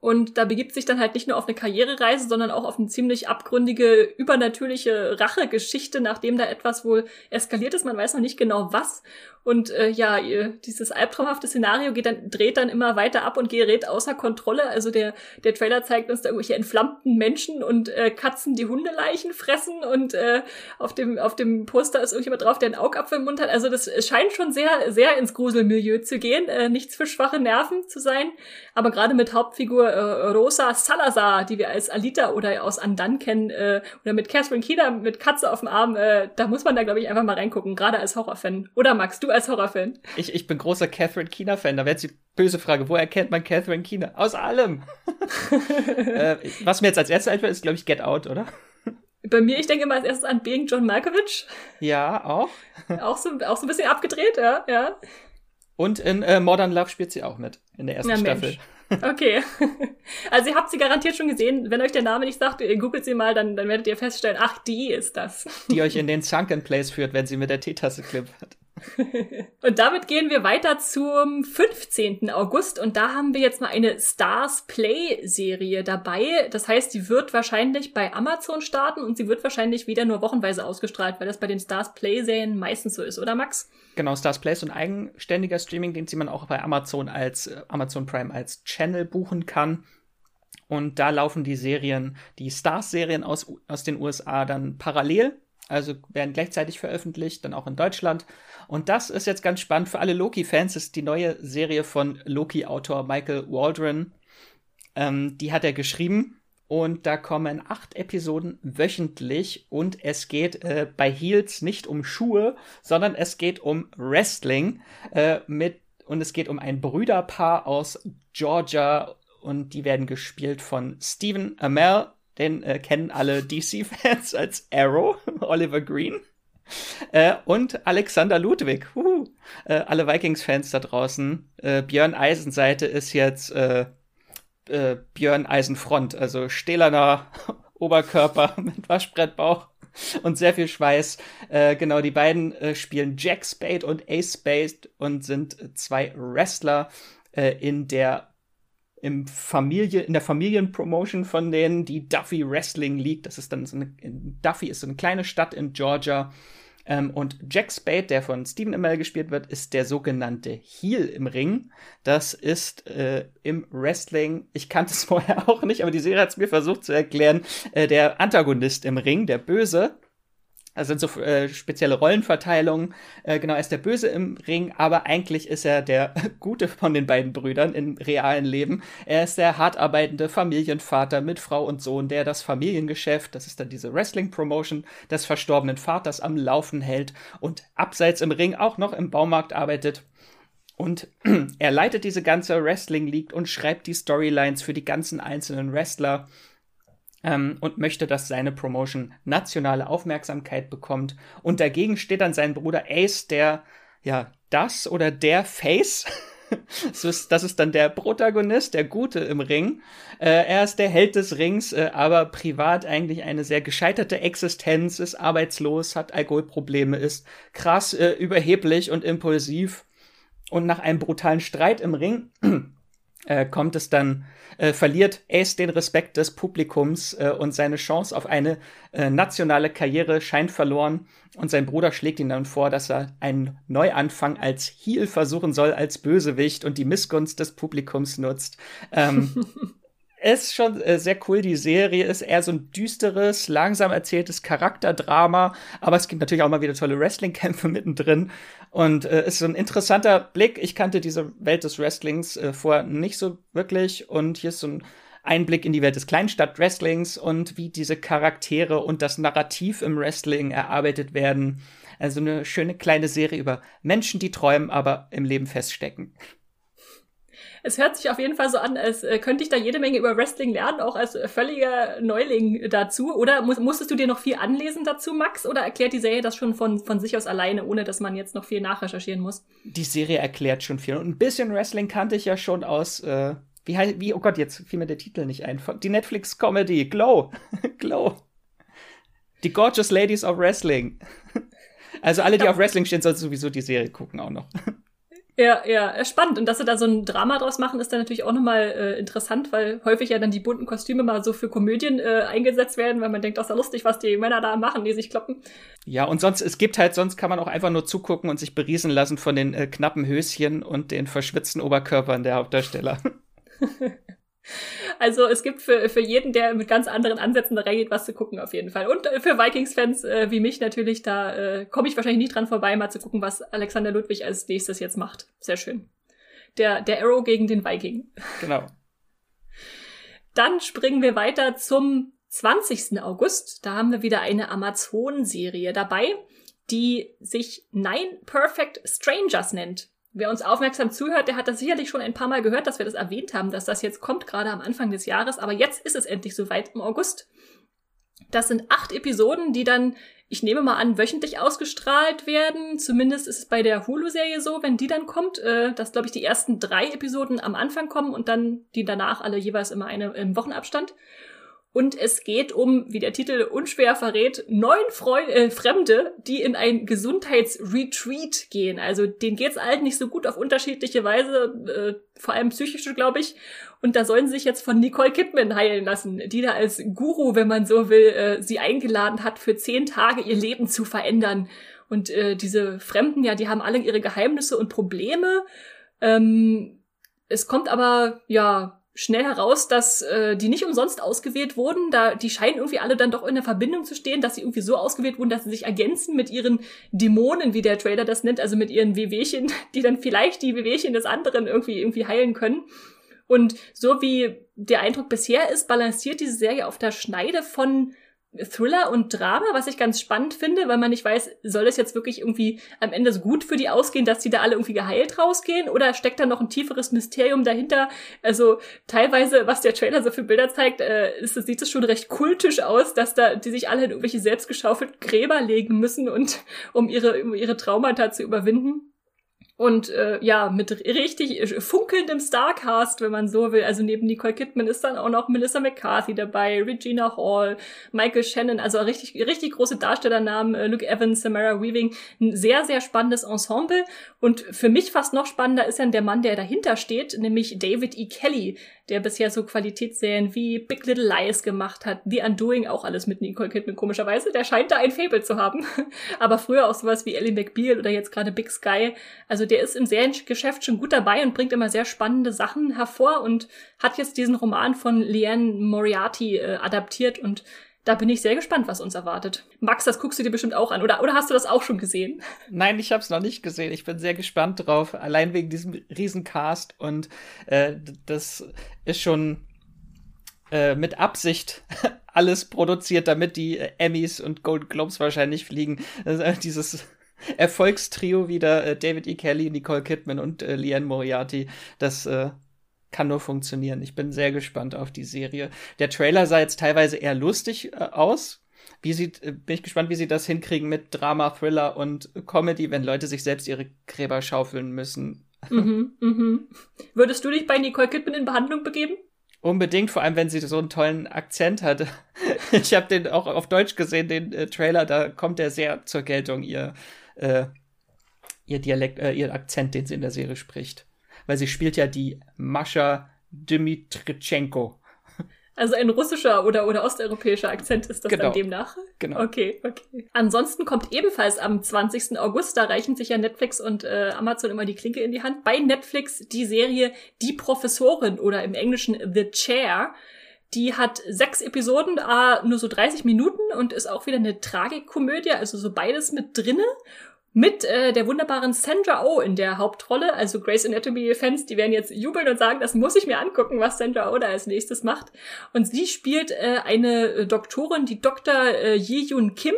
und da begibt sich dann halt nicht nur auf eine Karrierereise, sondern auch auf eine ziemlich abgründige, übernatürliche Rachegeschichte, nachdem da etwas wohl eskaliert ist. Man weiß noch nicht genau was. Und äh, ja, dieses albtraumhafte Szenario geht dann, dreht dann immer weiter ab und gerät außer Kontrolle. Also der, der Trailer zeigt uns da irgendwelche entflammten Menschen und äh, Katzen, die Hundeleichen fressen und äh, auf, dem, auf dem Poster ist irgendjemand drauf, der einen Augapfel im Mund hat. Also das scheint schon sehr, sehr ins Gruselmilieu zu gehen. Äh, nichts für schwache Nerven zu sein. Aber gerade mit Hauptfigur äh, Rosa Salazar, die wir als Alita oder aus Andan kennen, äh, oder mit Catherine Keener mit Katze auf dem Arm, äh, da muss man da, glaube ich, einfach mal reingucken, gerade als Horrorfan. Oder Max, du als Horrorfan? Ich, ich bin großer Catherine Keener-Fan. Da wäre jetzt die böse Frage, woher kennt man Catherine Keener? Aus allem. äh, was mir jetzt als erstes einfällt, ist, glaube ich, Get Out, oder? Bei mir, ich denke mal als erstes an Being John Malkovich. Ja, auch. auch, so, auch so ein bisschen abgedreht, ja, ja. Und in äh, Modern Love spielt sie auch mit, in der ersten Na, Staffel. Mensch. Okay. Also ihr habt sie garantiert schon gesehen. Wenn euch der Name nicht sagt, ihr googelt sie mal, dann, dann werdet ihr feststellen, ach, die ist das. Die euch in den Sunken Place führt, wenn sie mit der Teetasse klimpert. und damit gehen wir weiter zum 15. August und da haben wir jetzt mal eine Stars Play Serie dabei. Das heißt, die wird wahrscheinlich bei Amazon starten und sie wird wahrscheinlich wieder nur wochenweise ausgestrahlt, weil das bei den Stars Play Serien meistens so ist, oder Max? Genau, Stars Play ist ein eigenständiger Streaming-Dienst, den man auch bei Amazon als äh, Amazon Prime als Channel buchen kann. Und da laufen die Serien, die Stars-Serien aus, aus den USA dann parallel also werden gleichzeitig veröffentlicht, dann auch in Deutschland. Und das ist jetzt ganz spannend für alle Loki-Fans. ist die neue Serie von Loki-Autor Michael Waldron. Ähm, die hat er geschrieben. Und da kommen acht Episoden wöchentlich. Und es geht äh, bei Heels nicht um Schuhe, sondern es geht um Wrestling. Äh, mit, und es geht um ein Brüderpaar aus Georgia. Und die werden gespielt von Stephen Amell den äh, kennen alle DC-Fans als Arrow, Oliver Green. Äh, und Alexander Ludwig. Uh, alle Vikings-Fans da draußen. Äh, Björn Eisenseite ist jetzt äh, Björn Eisenfront, also stählerner Oberkörper mit Waschbrettbauch und sehr viel Schweiß. Äh, genau, die beiden äh, spielen Jack Spade und Ace Spade und sind zwei Wrestler äh, in der im Familie, in der Familienpromotion von denen, die Duffy Wrestling League. Das ist dann so eine, Duffy ist so eine kleine Stadt in Georgia. Ähm, und Jack Spade, der von Stephen Amell gespielt wird, ist der sogenannte Heel im Ring. Das ist äh, im Wrestling, ich kannte es vorher auch nicht, aber die Serie hat es mir versucht zu erklären, äh, der Antagonist im Ring, der Böse. Das sind so äh, spezielle Rollenverteilungen. Äh, genau, er ist der Böse im Ring, aber eigentlich ist er der Gute von den beiden Brüdern im realen Leben. Er ist der hart arbeitende Familienvater mit Frau und Sohn, der das Familiengeschäft, das ist dann diese Wrestling-Promotion des verstorbenen Vaters am Laufen hält und abseits im Ring auch noch im Baumarkt arbeitet. Und er leitet diese ganze Wrestling League und schreibt die Storylines für die ganzen einzelnen Wrestler ähm, und möchte, dass seine Promotion nationale Aufmerksamkeit bekommt. Und dagegen steht dann sein Bruder Ace, der ja das oder der Face. das, ist, das ist dann der Protagonist, der Gute im Ring. Äh, er ist der Held des Rings, äh, aber privat eigentlich eine sehr gescheiterte Existenz, ist arbeitslos, hat Alkoholprobleme, ist krass äh, überheblich und impulsiv. Und nach einem brutalen Streit im Ring äh, kommt es dann, äh, verliert Ace den Respekt des Publikums äh, und seine Chance auf eine äh, nationale Karriere scheint verloren. Und sein Bruder schlägt ihn dann vor, dass er einen Neuanfang als Heel versuchen soll, als Bösewicht und die Missgunst des Publikums nutzt. Ähm, ist schon äh, sehr cool. Die Serie ist eher so ein düsteres, langsam erzähltes Charakterdrama, aber es gibt natürlich auch mal wieder tolle Wrestling-Kämpfe mittendrin und äh, ist so ein interessanter Blick. Ich kannte diese Welt des Wrestlings äh, vorher nicht so wirklich und hier ist so ein Einblick in die Welt des Kleinstadt-Wrestlings und wie diese Charaktere und das Narrativ im Wrestling erarbeitet werden. Also eine schöne kleine Serie über Menschen, die träumen, aber im Leben feststecken. Es hört sich auf jeden Fall so an, als äh, könnte ich da jede Menge über Wrestling lernen, auch als völliger Neuling dazu. Oder mu musstest du dir noch viel anlesen dazu, Max? Oder erklärt die Serie das schon von, von sich aus alleine, ohne dass man jetzt noch viel nachrecherchieren muss? Die Serie erklärt schon viel. Und ein bisschen Wrestling kannte ich ja schon aus, äh, wie heißt, wie, oh Gott, jetzt fiel mir der Titel nicht ein. Die Netflix-Comedy, Glow. Glow. Die Gorgeous Ladies of Wrestling. Also alle, die auf Wrestling stehen, sollten sowieso die Serie gucken auch noch. Ja, ja, spannend. Und dass sie da so ein Drama draus machen, ist dann natürlich auch nochmal äh, interessant, weil häufig ja dann die bunten Kostüme mal so für Komödien äh, eingesetzt werden, weil man denkt, das ist ja lustig, was die Männer da machen, die sich kloppen. Ja, und sonst, es gibt halt, sonst kann man auch einfach nur zugucken und sich beriesen lassen von den äh, knappen Höschen und den verschwitzten Oberkörpern der Hauptdarsteller. Also es gibt für, für jeden, der mit ganz anderen Ansätzen da reingeht, was zu gucken auf jeden Fall. Und äh, für Vikings-Fans äh, wie mich natürlich, da äh, komme ich wahrscheinlich nicht dran vorbei, mal zu gucken, was Alexander Ludwig als nächstes jetzt macht. Sehr schön. Der, der Arrow gegen den Viking. Genau. Dann springen wir weiter zum 20. August. Da haben wir wieder eine Amazon-Serie dabei, die sich Nine Perfect Strangers nennt. Wer uns aufmerksam zuhört, der hat das sicherlich schon ein paar Mal gehört, dass wir das erwähnt haben, dass das jetzt kommt, gerade am Anfang des Jahres. Aber jetzt ist es endlich soweit im August. Das sind acht Episoden, die dann, ich nehme mal an, wöchentlich ausgestrahlt werden. Zumindest ist es bei der Hulu-Serie so, wenn die dann kommt, äh, dass, glaube ich, die ersten drei Episoden am Anfang kommen und dann die danach alle jeweils immer eine im Wochenabstand. Und es geht um, wie der Titel unschwer verrät, neun Freu äh, Fremde, die in ein Gesundheitsretreat gehen. Also denen geht's allen nicht so gut auf unterschiedliche Weise, äh, vor allem psychisch, glaube ich. Und da sollen sie sich jetzt von Nicole Kidman heilen lassen, die da als Guru, wenn man so will, äh, sie eingeladen hat, für zehn Tage ihr Leben zu verändern. Und äh, diese Fremden, ja, die haben alle ihre Geheimnisse und Probleme. Ähm, es kommt aber, ja, schnell heraus, dass äh, die nicht umsonst ausgewählt wurden. Da die scheinen irgendwie alle dann doch in der Verbindung zu stehen, dass sie irgendwie so ausgewählt wurden, dass sie sich ergänzen mit ihren Dämonen, wie der Trailer das nennt, also mit ihren Wehwehchen, die dann vielleicht die Wehwehchen des anderen irgendwie irgendwie heilen können. Und so wie der Eindruck bisher ist, balanciert diese Serie auf der Schneide von Thriller und Drama, was ich ganz spannend finde, weil man nicht weiß, soll es jetzt wirklich irgendwie am Ende so gut für die ausgehen, dass die da alle irgendwie geheilt rausgehen oder steckt da noch ein tieferes Mysterium dahinter? Also teilweise, was der Trailer so für Bilder zeigt, äh, ist, sieht es schon recht kultisch aus, dass da die sich alle in irgendwelche selbstgeschaufelten Gräber legen müssen und um ihre um ihre Traumata zu überwinden. Und äh, ja, mit richtig äh, funkelndem Starcast, wenn man so will. Also neben Nicole Kidman ist dann auch noch Melissa McCarthy dabei, Regina Hall, Michael Shannon, also richtig, richtig große Darstellernamen, äh, Luke Evans, Samara Weaving. Ein sehr, sehr spannendes Ensemble. Und für mich fast noch spannender ist dann der Mann, der dahinter steht, nämlich David E. Kelly, der bisher so Qualitätsserien wie Big Little Lies gemacht hat, The Undoing, auch alles mit Nicole Kidman komischerweise. Der scheint da ein Fable zu haben. Aber früher auch sowas wie Ellie McBeal oder jetzt gerade Big Sky. Also der ist im Seriengeschäft schon gut dabei und bringt immer sehr spannende Sachen hervor und hat jetzt diesen Roman von Leanne Moriarty äh, adaptiert und da bin ich sehr gespannt, was uns erwartet. Max, das guckst du dir bestimmt auch an, oder, oder hast du das auch schon gesehen? Nein, ich habe es noch nicht gesehen. Ich bin sehr gespannt drauf, allein wegen diesem Riesencast. Und äh, das ist schon äh, mit Absicht alles produziert, damit die äh, Emmys und Golden Globes wahrscheinlich fliegen. Also, dieses Erfolgstrio wieder, äh, David E. Kelly, Nicole Kidman und äh, Leanne Moriarty, das äh, kann nur funktionieren. Ich bin sehr gespannt auf die Serie. Der Trailer sah jetzt teilweise eher lustig äh, aus. Wie sieht, äh, bin ich gespannt, wie sie das hinkriegen mit Drama, Thriller und Comedy, wenn Leute sich selbst ihre Gräber schaufeln müssen. Mhm, mhm. Würdest du dich bei Nicole Kidman in Behandlung begeben? Unbedingt, vor allem wenn sie so einen tollen Akzent hatte. ich habe den auch auf Deutsch gesehen, den äh, Trailer, da kommt er sehr zur Geltung, ihr, äh, ihr Dialekt, äh, ihr Akzent, den sie in der Serie spricht weil sie spielt ja die Mascha Dmitritschenko. Also ein russischer oder, oder osteuropäischer Akzent ist das genau. dann demnach? Genau. Okay, okay. Ansonsten kommt ebenfalls am 20. August, da reichen sich ja Netflix und äh, Amazon immer die Klinke in die Hand, bei Netflix die Serie Die Professorin oder im Englischen The Chair. Die hat sechs Episoden, äh, nur so 30 Minuten und ist auch wieder eine Tragikkomödie, also so beides mit drinne mit äh, der wunderbaren Sandra Oh in der Hauptrolle. Also Grace Anatomy-Fans, die werden jetzt jubeln und sagen, das muss ich mir angucken, was Sandra Oh da als nächstes macht. Und sie spielt äh, eine Doktorin, die Dr. Äh, Yi-Yun Kim,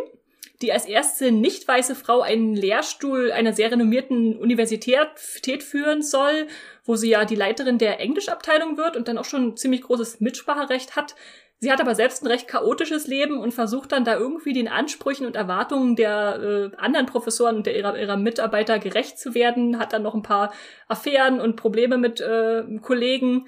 die als erste nicht weiße Frau einen Lehrstuhl einer sehr renommierten Universität führen soll, wo sie ja die Leiterin der Englischabteilung wird und dann auch schon ziemlich großes Mitspracherecht hat. Sie hat aber selbst ein recht chaotisches Leben und versucht dann da irgendwie den Ansprüchen und Erwartungen der äh, anderen Professoren und der, ihrer, ihrer Mitarbeiter gerecht zu werden, hat dann noch ein paar Affären und Probleme mit äh, Kollegen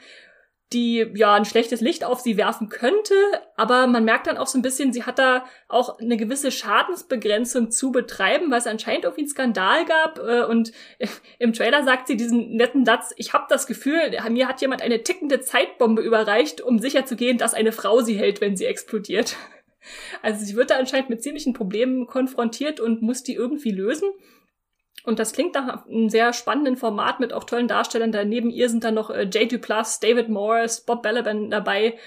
die ja ein schlechtes Licht auf sie werfen könnte, aber man merkt dann auch so ein bisschen, sie hat da auch eine gewisse Schadensbegrenzung zu betreiben, weil es anscheinend irgendwie einen Skandal gab äh, und im Trailer sagt sie diesen netten Satz, ich habe das Gefühl, mir hat jemand eine tickende Zeitbombe überreicht, um sicherzugehen, dass eine Frau sie hält, wenn sie explodiert. Also sie wird da anscheinend mit ziemlichen Problemen konfrontiert und muss die irgendwie lösen. Und das klingt nach einem sehr spannenden Format mit auch tollen Darstellern. Da neben ihr sind dann noch äh, Jay Duplass, David Morris, Bob Balaban dabei.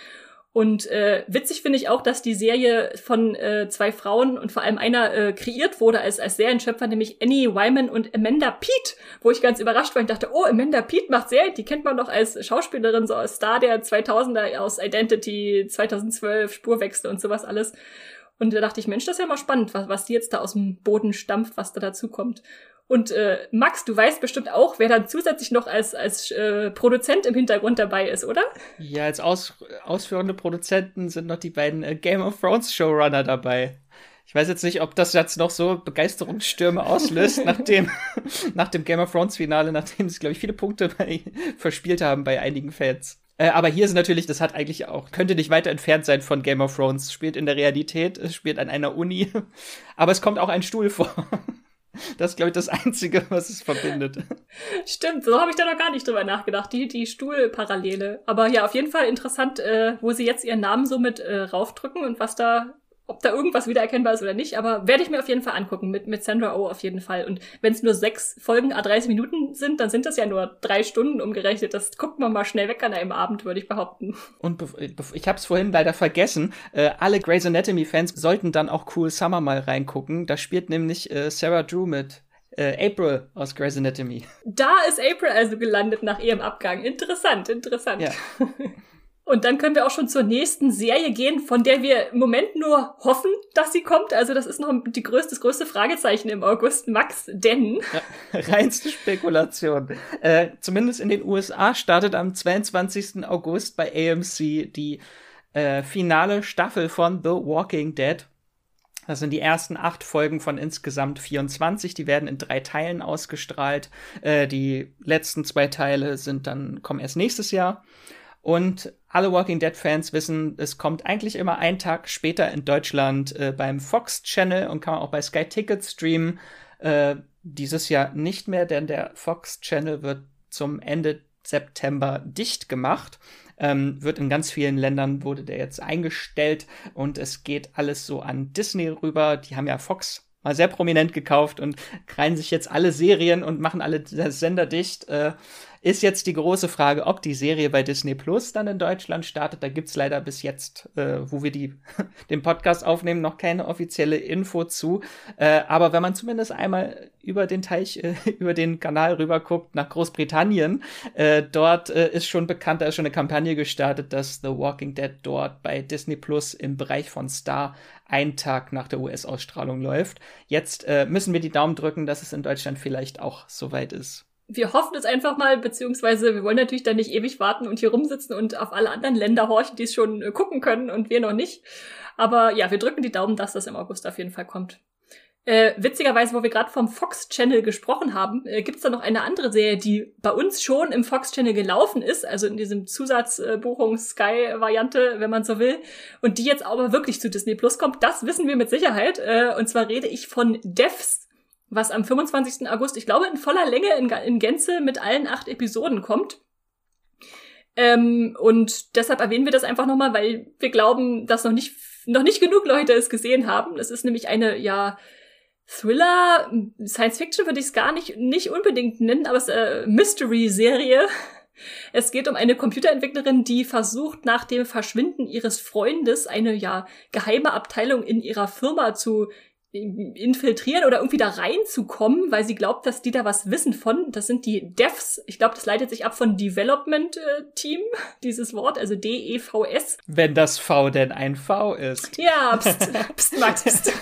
Und äh, witzig finde ich auch, dass die Serie von äh, zwei Frauen und vor allem einer äh, kreiert wurde als, als Serienschöpfer, nämlich Annie Wyman und Amanda Pete, wo ich ganz überrascht war und dachte, oh, Amanda Pete macht Serien, die kennt man doch als Schauspielerin, so als Star der 2000er aus Identity 2012, Spurwechsel und sowas alles. Und da dachte ich, Mensch, das ist ja mal spannend, was, was die jetzt da aus dem Boden stampft, was da dazu kommt. Und äh, Max, du weißt bestimmt auch, wer dann zusätzlich noch als, als äh, Produzent im Hintergrund dabei ist, oder? Ja, als aus, ausführende Produzenten sind noch die beiden äh, Game of Thrones Showrunner dabei. Ich weiß jetzt nicht, ob das jetzt noch so Begeisterungsstürme auslöst nach dem, nach dem Game of Thrones Finale, nachdem sie, glaube ich, viele Punkte bei, verspielt haben bei einigen Fans. Äh, aber hier ist natürlich, das hat eigentlich auch, könnte nicht weiter entfernt sein von Game of Thrones. Spielt in der Realität, es spielt an einer Uni, aber es kommt auch ein Stuhl vor. Das ist, glaube ich, das Einzige, was es verbindet. Stimmt, so habe ich da noch gar nicht drüber nachgedacht, die, die Stuhlparallele. Aber ja, auf jeden Fall interessant, äh, wo sie jetzt ihren Namen so mit äh, raufdrücken und was da ob da irgendwas wiedererkennbar ist oder nicht, aber werde ich mir auf jeden Fall angucken, mit, mit Sandra Oh auf jeden Fall. Und wenn es nur sechs Folgen a 30 Minuten sind, dann sind das ja nur drei Stunden umgerechnet. Das guckt man mal schnell weg an einem Abend, würde ich behaupten. Und ich habe es vorhin leider vergessen, äh, alle Grey's Anatomy-Fans sollten dann auch Cool Summer mal reingucken. Da spielt nämlich äh, Sarah Drew mit. Äh, April aus Grey's Anatomy. Da ist April also gelandet nach ihrem Abgang. Interessant, interessant. Ja. Und dann können wir auch schon zur nächsten Serie gehen, von der wir im Moment nur hoffen, dass sie kommt. Also das ist noch die größte, das größte Fragezeichen im August, Max, denn... Ja, reinste Spekulation. Äh, zumindest in den USA startet am 22. August bei AMC die äh, finale Staffel von The Walking Dead. Das sind die ersten acht Folgen von insgesamt 24. Die werden in drei Teilen ausgestrahlt. Äh, die letzten zwei Teile sind dann, kommen erst nächstes Jahr. Und alle Walking Dead Fans wissen, es kommt eigentlich immer einen Tag später in Deutschland äh, beim Fox Channel und kann man auch bei Sky Ticket streamen. Äh, dieses Jahr nicht mehr, denn der Fox Channel wird zum Ende September dicht gemacht. Ähm, wird in ganz vielen Ländern wurde der jetzt eingestellt und es geht alles so an Disney rüber. Die haben ja Fox mal sehr prominent gekauft und kreien sich jetzt alle Serien und machen alle Sender dicht. Äh, ist jetzt die große Frage, ob die Serie bei Disney Plus dann in Deutschland startet. Da gibt's leider bis jetzt, äh, wo wir die, den Podcast aufnehmen, noch keine offizielle Info zu. Äh, aber wenn man zumindest einmal über den Teich, äh, über den Kanal rüber guckt nach Großbritannien, äh, dort äh, ist schon bekannt, da ist schon eine Kampagne gestartet, dass The Walking Dead dort bei Disney Plus im Bereich von Star ein Tag nach der US-Ausstrahlung läuft. Jetzt äh, müssen wir die Daumen drücken, dass es in Deutschland vielleicht auch soweit ist wir hoffen es einfach mal, beziehungsweise wir wollen natürlich dann nicht ewig warten und hier rumsitzen und auf alle anderen Länder horchen, die es schon äh, gucken können und wir noch nicht. Aber ja, wir drücken die Daumen, dass das im August auf jeden Fall kommt. Äh, witzigerweise, wo wir gerade vom Fox Channel gesprochen haben, äh, gibt es da noch eine andere Serie, die bei uns schon im Fox Channel gelaufen ist, also in diesem Zusatzbuchungs-Sky-Variante, wenn man so will, und die jetzt aber wirklich zu Disney Plus kommt. Das wissen wir mit Sicherheit. Äh, und zwar rede ich von Devs was am 25. August, ich glaube, in voller Länge in, in Gänze mit allen acht Episoden kommt. Ähm, und deshalb erwähnen wir das einfach nochmal, weil wir glauben, dass noch nicht, noch nicht genug Leute es gesehen haben. Es ist nämlich eine, ja, Thriller, Science Fiction würde ich es gar nicht, nicht unbedingt nennen, aber es ist eine Mystery-Serie. Es geht um eine Computerentwicklerin, die versucht, nach dem Verschwinden ihres Freundes eine, ja, geheime Abteilung in ihrer Firma zu infiltrieren oder irgendwie da reinzukommen, weil sie glaubt, dass die da was wissen von. Das sind die Devs. Ich glaube, das leitet sich ab von Development äh, Team, dieses Wort, also D-E-V-S. Wenn das V denn ein V ist. Ja, pst, pst, Max, pst.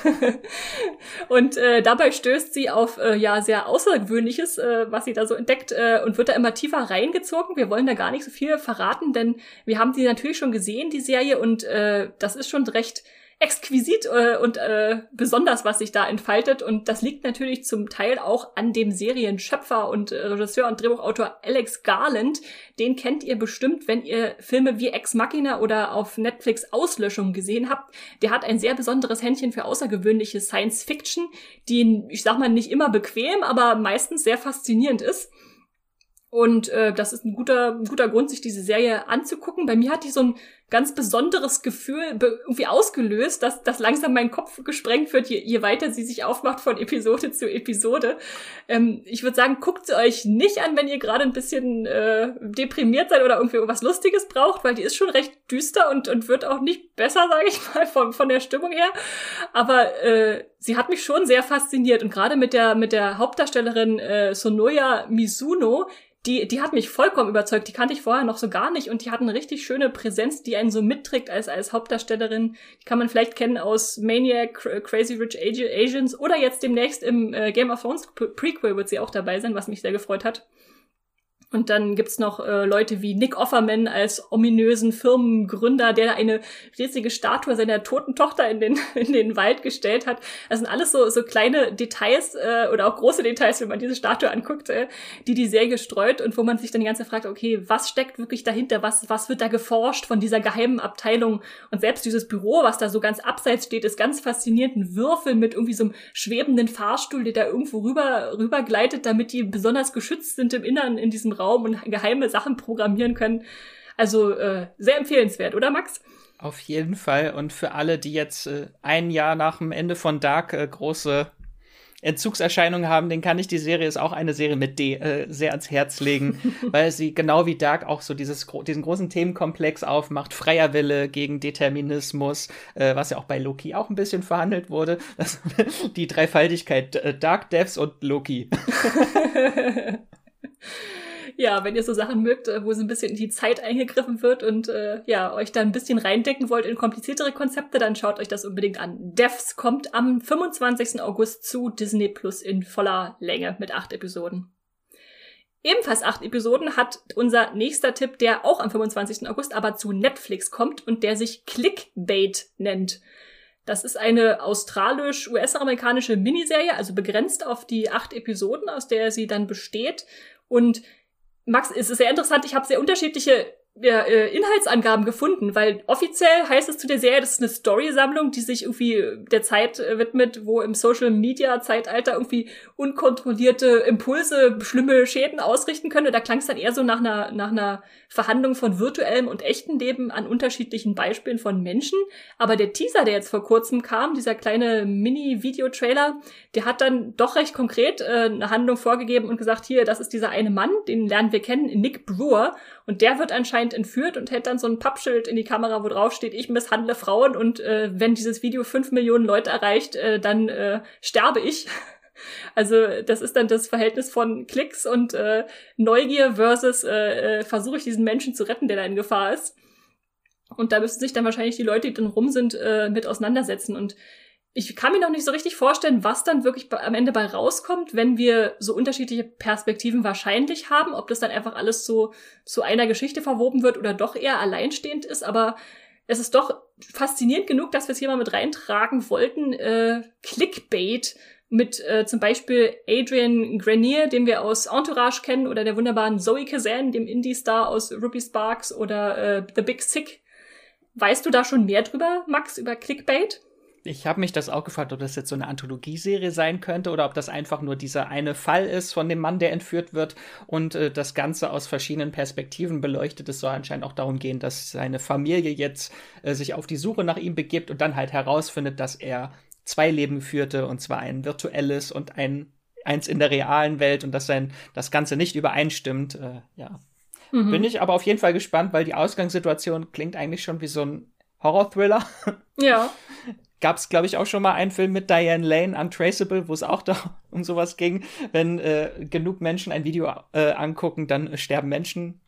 und äh, dabei stößt sie auf äh, ja sehr Außergewöhnliches, äh, was sie da so entdeckt äh, und wird da immer tiefer reingezogen. Wir wollen da gar nicht so viel verraten, denn wir haben die natürlich schon gesehen, die Serie, und äh, das ist schon recht exquisit äh, und äh, besonders, was sich da entfaltet. Und das liegt natürlich zum Teil auch an dem Serienschöpfer und äh, Regisseur und Drehbuchautor Alex Garland. Den kennt ihr bestimmt, wenn ihr Filme wie Ex Machina oder auf Netflix Auslöschung gesehen habt. Der hat ein sehr besonderes Händchen für außergewöhnliche Science Fiction, die, ich sag mal, nicht immer bequem, aber meistens sehr faszinierend ist. Und äh, das ist ein guter, guter Grund, sich diese Serie anzugucken. Bei mir hat die so ein ganz besonderes Gefühl irgendwie ausgelöst, dass, dass langsam mein Kopf gesprengt wird, je, je weiter sie sich aufmacht von Episode zu Episode. Ähm, ich würde sagen, guckt sie euch nicht an, wenn ihr gerade ein bisschen äh, deprimiert seid oder irgendwie was Lustiges braucht, weil die ist schon recht düster und, und wird auch nicht besser, sage ich mal, von, von der Stimmung her. Aber äh, sie hat mich schon sehr fasziniert und gerade mit der, mit der Hauptdarstellerin äh, Sonoya Mizuno, die, die hat mich vollkommen überzeugt. Die kannte ich vorher noch so gar nicht und die hat eine richtig schöne Präsenz, die einen so mitträgt als, als Hauptdarstellerin. Die kann man vielleicht kennen aus Maniac, Crazy Rich Asians oder jetzt demnächst im äh, Game of Thrones Prequel wird sie auch dabei sein, was mich sehr gefreut hat. Und dann gibt's noch äh, Leute wie Nick Offerman als ominösen Firmengründer, der eine riesige Statue seiner toten Tochter in den, in den Wald gestellt hat. Das sind alles so, so kleine Details äh, oder auch große Details, wenn man diese Statue anguckt, äh, die die Serie streut und wo man sich dann die ganze Zeit fragt, okay, was steckt wirklich dahinter? Was, was wird da geforscht von dieser geheimen Abteilung? Und selbst dieses Büro, was da so ganz abseits steht, ist ganz faszinierend. Ein Würfel mit irgendwie so einem schwebenden Fahrstuhl, der da irgendwo rüber, rüber gleitet, damit die besonders geschützt sind im Innern in diesem Raum. Raum und geheime Sachen programmieren können. Also äh, sehr empfehlenswert, oder Max? Auf jeden Fall. Und für alle, die jetzt äh, ein Jahr nach dem Ende von Dark äh, große Entzugserscheinungen haben, den kann ich die Serie ist auch eine Serie mit D äh, sehr ans Herz legen, weil sie genau wie Dark auch so dieses diesen großen Themenkomplex aufmacht, freier Wille gegen Determinismus, äh, was ja auch bei Loki auch ein bisschen verhandelt wurde, das, die Dreifaltigkeit äh, Dark Devs und Loki. ja, wenn ihr so Sachen mögt, äh, wo so ein bisschen in die Zeit eingegriffen wird und äh, ja, euch da ein bisschen reindecken wollt in kompliziertere Konzepte, dann schaut euch das unbedingt an. Devs kommt am 25. August zu Disney Plus in voller Länge mit acht Episoden. Ebenfalls acht Episoden hat unser nächster Tipp, der auch am 25. August aber zu Netflix kommt und der sich Clickbait nennt. Das ist eine australisch-US-amerikanische Miniserie, also begrenzt auf die acht Episoden, aus der sie dann besteht. Und Max, es ist sehr interessant, ich habe sehr unterschiedliche Inhaltsangaben gefunden, weil offiziell heißt es zu der Serie, das ist eine Story-Sammlung, die sich irgendwie der Zeit äh, widmet, wo im Social-Media-Zeitalter irgendwie unkontrollierte Impulse schlimme Schäden ausrichten können. da klang es dann eher so nach einer, nach einer Verhandlung von virtuellem und echten Leben an unterschiedlichen Beispielen von Menschen. Aber der Teaser, der jetzt vor kurzem kam, dieser kleine Mini-Video-Trailer, der hat dann doch recht konkret äh, eine Handlung vorgegeben und gesagt, hier, das ist dieser eine Mann, den lernen wir kennen, Nick Brewer. Und der wird anscheinend entführt und hält dann so ein Pappschild in die Kamera, wo drauf steht, ich misshandle Frauen und äh, wenn dieses Video fünf Millionen Leute erreicht, äh, dann äh, sterbe ich. Also das ist dann das Verhältnis von Klicks und äh, Neugier versus äh, äh, versuche ich diesen Menschen zu retten, der da in Gefahr ist. Und da müssen sich dann wahrscheinlich die Leute, die dann rum sind, äh, mit auseinandersetzen. Und ich kann mir noch nicht so richtig vorstellen, was dann wirklich am Ende bei rauskommt, wenn wir so unterschiedliche Perspektiven wahrscheinlich haben, ob das dann einfach alles so zu einer Geschichte verwoben wird oder doch eher alleinstehend ist, aber es ist doch faszinierend genug, dass wir es hier mal mit reintragen wollten. Äh, Clickbait mit äh, zum Beispiel Adrian Grenier, den wir aus Entourage kennen, oder der wunderbaren Zoe Kazan, dem Indie-Star aus Ruby Sparks oder äh, The Big Sick. Weißt du da schon mehr drüber, Max, über Clickbait? Ich habe mich das auch gefragt, ob das jetzt so eine Anthologieserie sein könnte oder ob das einfach nur dieser eine Fall ist von dem Mann, der entführt wird und äh, das Ganze aus verschiedenen Perspektiven beleuchtet. Es soll anscheinend auch darum gehen, dass seine Familie jetzt äh, sich auf die Suche nach ihm begibt und dann halt herausfindet, dass er zwei Leben führte und zwar ein virtuelles und ein eins in der realen Welt und dass sein das Ganze nicht übereinstimmt. Äh, ja. Mhm. Bin ich aber auf jeden Fall gespannt, weil die Ausgangssituation klingt eigentlich schon wie so ein Horror-Thriller. Ja. gab es, glaube ich, auch schon mal einen Film mit Diane Lane, Untraceable, wo es auch da um sowas ging. Wenn äh, genug Menschen ein Video äh, angucken, dann sterben Menschen.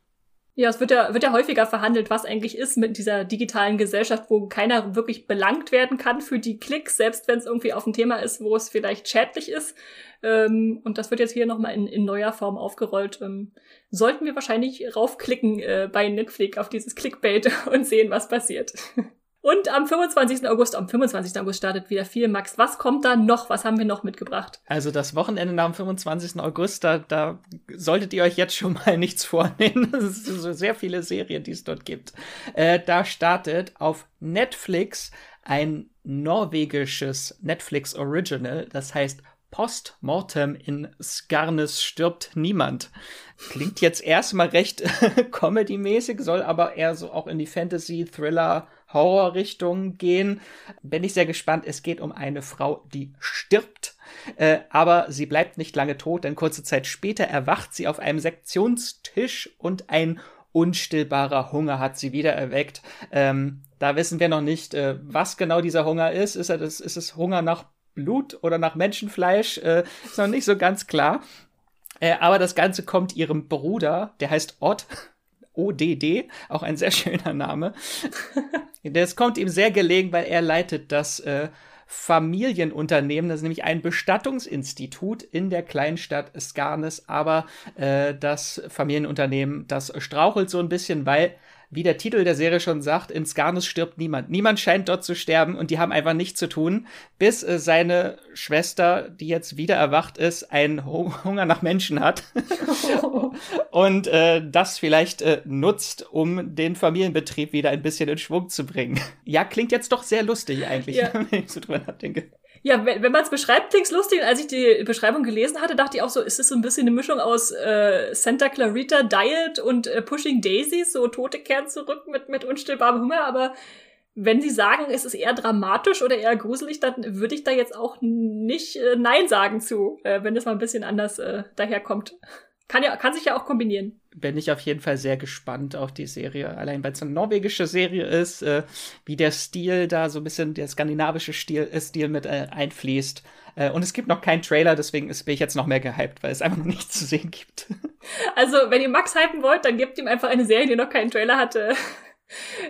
Ja, es wird ja, wird ja häufiger verhandelt, was eigentlich ist mit dieser digitalen Gesellschaft, wo keiner wirklich belangt werden kann für die Klicks, selbst wenn es irgendwie auf ein Thema ist, wo es vielleicht schädlich ist. Ähm, und das wird jetzt hier nochmal in, in neuer Form aufgerollt. Ähm, sollten wir wahrscheinlich raufklicken äh, bei Netflix auf dieses Clickbait und sehen, was passiert. Und am 25. August, am 25. August startet wieder viel. Max, was kommt da noch? Was haben wir noch mitgebracht? Also das Wochenende nach dem 25. August, da, da solltet ihr euch jetzt schon mal nichts vornehmen. Es sind so sehr viele Serien, die es dort gibt. Äh, da startet auf Netflix ein norwegisches Netflix Original, das heißt Postmortem in Skarnes stirbt niemand. Klingt jetzt erstmal recht comedy-mäßig, soll aber eher so auch in die Fantasy, Thriller, Horror-Richtung gehen. Bin ich sehr gespannt. Es geht um eine Frau, die stirbt. Äh, aber sie bleibt nicht lange tot, denn kurze Zeit später erwacht sie auf einem Sektionstisch und ein unstillbarer Hunger hat sie wieder erweckt. Ähm, da wissen wir noch nicht, äh, was genau dieser Hunger ist. Ist, er das, ist es Hunger nach Blut oder nach Menschenfleisch? Äh, ist noch nicht so ganz klar. Äh, aber das Ganze kommt ihrem Bruder, der heißt Odd, ODD, auch ein sehr schöner Name. das kommt ihm sehr gelegen, weil er leitet das äh, Familienunternehmen, das ist nämlich ein Bestattungsinstitut in der Kleinstadt Skarnes, aber äh, das Familienunternehmen, das strauchelt so ein bisschen, weil wie der Titel der Serie schon sagt, in Skarnus stirbt niemand. Niemand scheint dort zu sterben und die haben einfach nichts zu tun, bis äh, seine Schwester, die jetzt wieder erwacht ist, einen Hunger nach Menschen hat und äh, das vielleicht äh, nutzt, um den Familienbetrieb wieder ein bisschen in Schwung zu bringen. Ja, klingt jetzt doch sehr lustig eigentlich, ja. wenn ich so drüber nachdenke. Ja, wenn, wenn man es beschreibt, klingt's lustig. Als ich die Beschreibung gelesen hatte, dachte ich auch so, ist es so ein bisschen eine Mischung aus äh, Santa Clarita Diet und äh, Pushing Daisies, so Tote kehren zurück mit, mit unstillbarem Hunger. Aber wenn Sie sagen, es ist eher dramatisch oder eher gruselig, dann würde ich da jetzt auch nicht äh, Nein sagen zu, äh, wenn das mal ein bisschen anders äh, daherkommt. Kann ja, kann sich ja auch kombinieren. Bin ich auf jeden Fall sehr gespannt auf die Serie. Allein weil es eine norwegische Serie ist, äh, wie der Stil da so ein bisschen der skandinavische Stil, äh, Stil mit äh, einfließt. Äh, und es gibt noch keinen Trailer, deswegen ist, bin ich jetzt noch mehr gehypt, weil es einfach noch nichts zu sehen gibt. Also, wenn ihr Max hypen wollt, dann gebt ihm einfach eine Serie, die noch keinen Trailer hatte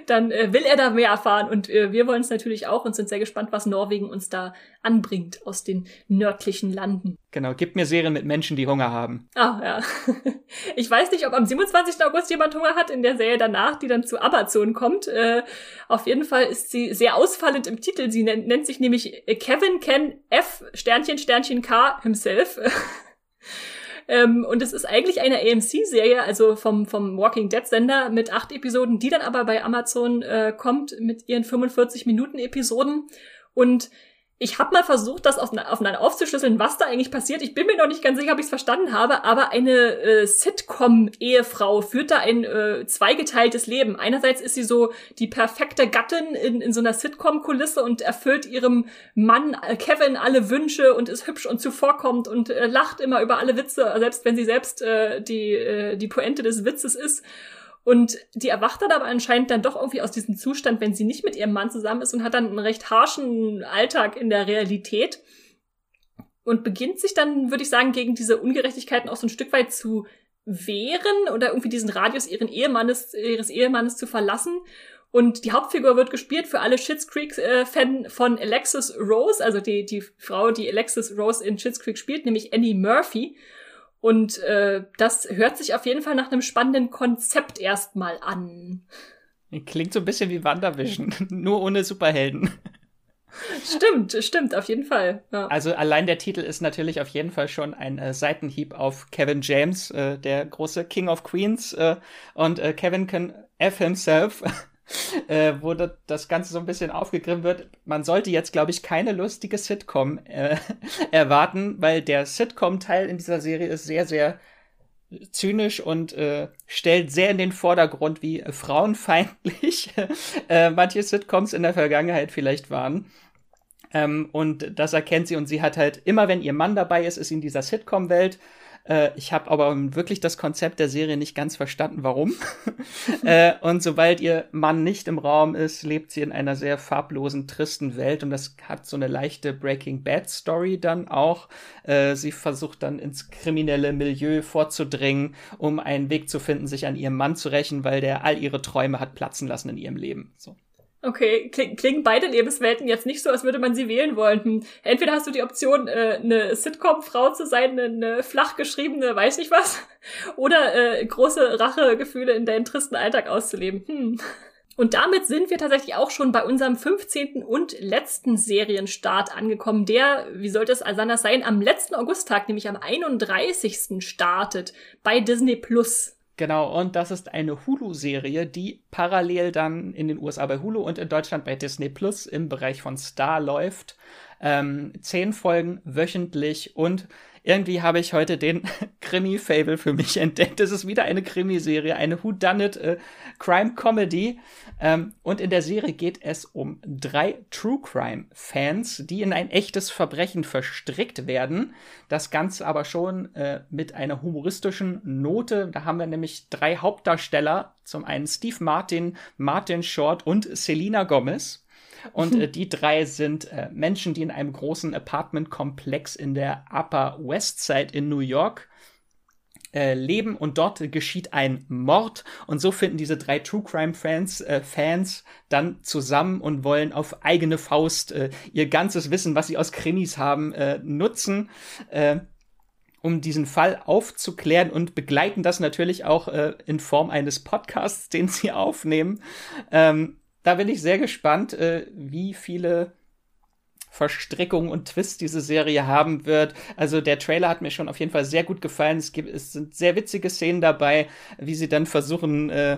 dann äh, will er da mehr erfahren und äh, wir wollen es natürlich auch und sind sehr gespannt, was Norwegen uns da anbringt aus den nördlichen Landen. Genau, gib mir Serien mit Menschen, die Hunger haben. Ah, ja. Ich weiß nicht, ob am 27. August jemand Hunger hat in der Serie danach, die dann zu Amazon kommt. Äh, auf jeden Fall ist sie sehr ausfallend im Titel. Sie nennt, nennt sich nämlich äh, Kevin Ken F Sternchen Sternchen K himself. Ähm, und es ist eigentlich eine AMC-Serie, also vom, vom Walking Dead-Sender mit acht Episoden, die dann aber bei Amazon äh, kommt mit ihren 45-Minuten-Episoden. Und ich habe mal versucht, das aufeinander aufzuschlüsseln, was da eigentlich passiert. Ich bin mir noch nicht ganz sicher, ob ich es verstanden habe, aber eine äh, Sitcom-Ehefrau führt da ein äh, zweigeteiltes Leben. Einerseits ist sie so die perfekte Gattin in, in so einer Sitcom-Kulisse und erfüllt ihrem Mann äh, Kevin alle Wünsche und ist hübsch und zuvorkommt und äh, lacht immer über alle Witze, selbst wenn sie selbst äh, die, äh, die Pointe des Witzes ist. Und die erwacht dann aber anscheinend dann doch irgendwie aus diesem Zustand, wenn sie nicht mit ihrem Mann zusammen ist und hat dann einen recht harschen Alltag in der Realität und beginnt sich dann, würde ich sagen, gegen diese Ungerechtigkeiten auch so ein Stück weit zu wehren oder irgendwie diesen Radius ihren Ehemannes, ihres Ehemannes zu verlassen. Und die Hauptfigur wird gespielt für alle Schitt's Creek-Fan äh, von Alexis Rose, also die, die Frau, die Alexis Rose in Schitt's Creek spielt, nämlich Annie Murphy. Und äh, das hört sich auf jeden Fall nach einem spannenden Konzept erstmal an. Klingt so ein bisschen wie WandaVision, nur ohne Superhelden. Stimmt, stimmt, auf jeden Fall. Ja. Also allein der Titel ist natürlich auf jeden Fall schon ein äh, Seitenhieb auf Kevin James, äh, der große King of Queens. Äh, und äh, Kevin can F himself äh, wo das Ganze so ein bisschen aufgegriffen wird. Man sollte jetzt, glaube ich, keine lustige Sitcom äh, erwarten, weil der Sitcom-Teil in dieser Serie ist sehr, sehr zynisch und äh, stellt sehr in den Vordergrund, wie frauenfeindlich äh, manche Sitcoms in der Vergangenheit vielleicht waren. Ähm, und das erkennt sie und sie hat halt immer, wenn ihr Mann dabei ist, ist in dieser Sitcom-Welt Äh, ich habe aber wirklich das Konzept der Serie nicht ganz verstanden, warum. äh, und sobald ihr Mann nicht im Raum ist, lebt sie in einer sehr farblosen, tristen Welt und das hat so eine leichte Breaking Bad Story dann auch. Äh, sie versucht dann ins kriminelle Milieu vorzudringen, um einen Weg zu finden, sich an ihrem Mann zu rächen, weil der all ihre Träume hat platzen lassen in ihrem Leben. So. Okay, Kling, klingen beide Lebenswelten jetzt nicht so, als würde man sie wählen wollen. Hm. Entweder hast du die Option, äh, eine Sitcom-Frau zu sein, eine flach geschriebene, weiß nicht was, oder äh, große Rachegefühle in deinem tristen Alltag auszuleben. Hm. Und damit sind wir tatsächlich auch schon bei unserem 15. und letzten Serienstart angekommen, der, wie sollte es anders sein, am letzten Augusttag, nämlich am 31. startet bei Disney Plus. Genau, und das ist eine Hulu-Serie, die parallel dann in den USA bei Hulu und in Deutschland bei Disney Plus im Bereich von Star läuft. Ähm, zehn Folgen wöchentlich und irgendwie habe ich heute den Krimi-Fable für mich entdeckt. Es ist wieder eine Krimiserie, eine Whodunit äh, Crime Comedy. Ähm, und in der Serie geht es um drei True Crime-Fans, die in ein echtes Verbrechen verstrickt werden. Das Ganze aber schon äh, mit einer humoristischen Note. Da haben wir nämlich drei Hauptdarsteller. Zum einen Steve Martin, Martin Short und Selena Gomez. Und äh, die drei sind äh, Menschen, die in einem großen Apartmentkomplex in der Upper West Side in New York äh, leben und dort geschieht ein Mord und so finden diese drei True Crime Fans äh, Fans dann zusammen und wollen auf eigene Faust äh, ihr ganzes Wissen, was sie aus Krimis haben, äh, nutzen äh, um diesen Fall aufzuklären und begleiten das natürlich auch äh, in Form eines Podcasts, den sie aufnehmen. Ähm, da bin ich sehr gespannt, äh, wie viele Verstrickungen und Twists diese Serie haben wird. Also der Trailer hat mir schon auf jeden Fall sehr gut gefallen. Es, gibt, es sind sehr witzige Szenen dabei, wie sie dann versuchen, äh,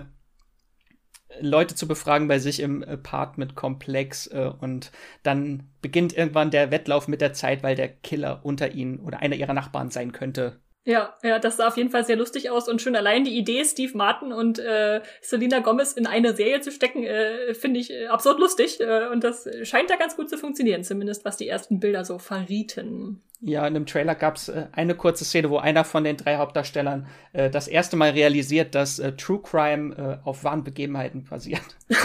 Leute zu befragen bei sich im Apartment-Komplex äh, und dann beginnt irgendwann der Wettlauf mit der Zeit, weil der Killer unter ihnen oder einer ihrer Nachbarn sein könnte. Ja, ja, das sah auf jeden Fall sehr lustig aus und schon allein die Idee, Steve Martin und äh, Selena Gomez in eine Serie zu stecken, äh, finde ich äh, absurd lustig äh, und das scheint da ganz gut zu funktionieren, zumindest was die ersten Bilder so verrieten. Ja, in dem Trailer gab's äh, eine kurze Szene, wo einer von den drei Hauptdarstellern äh, das erste Mal realisiert, dass äh, True Crime äh, auf wahren Begebenheiten basiert.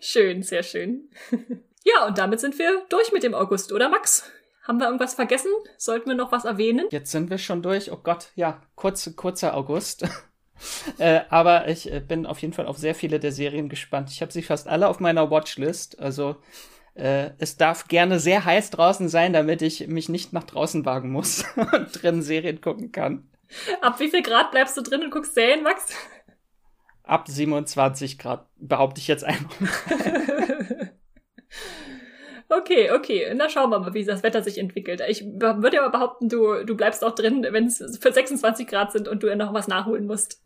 schön, sehr schön. ja, und damit sind wir durch mit dem August, oder Max? Haben wir irgendwas vergessen? Sollten wir noch was erwähnen? Jetzt sind wir schon durch. Oh Gott, ja, kurz, kurzer August. äh, aber ich äh, bin auf jeden Fall auf sehr viele der Serien gespannt. Ich habe sie fast alle auf meiner Watchlist. Also äh, es darf gerne sehr heiß draußen sein, damit ich mich nicht nach draußen wagen muss und drin Serien gucken kann. Ab wie viel Grad bleibst du drin und guckst Serien, Max? Ab 27 Grad, behaupte ich jetzt einfach. Okay, okay. Na schauen wir mal, wie das Wetter sich entwickelt. Ich würde ja behaupten, du, du bleibst auch drin, wenn es für 26 Grad sind und du noch was nachholen musst.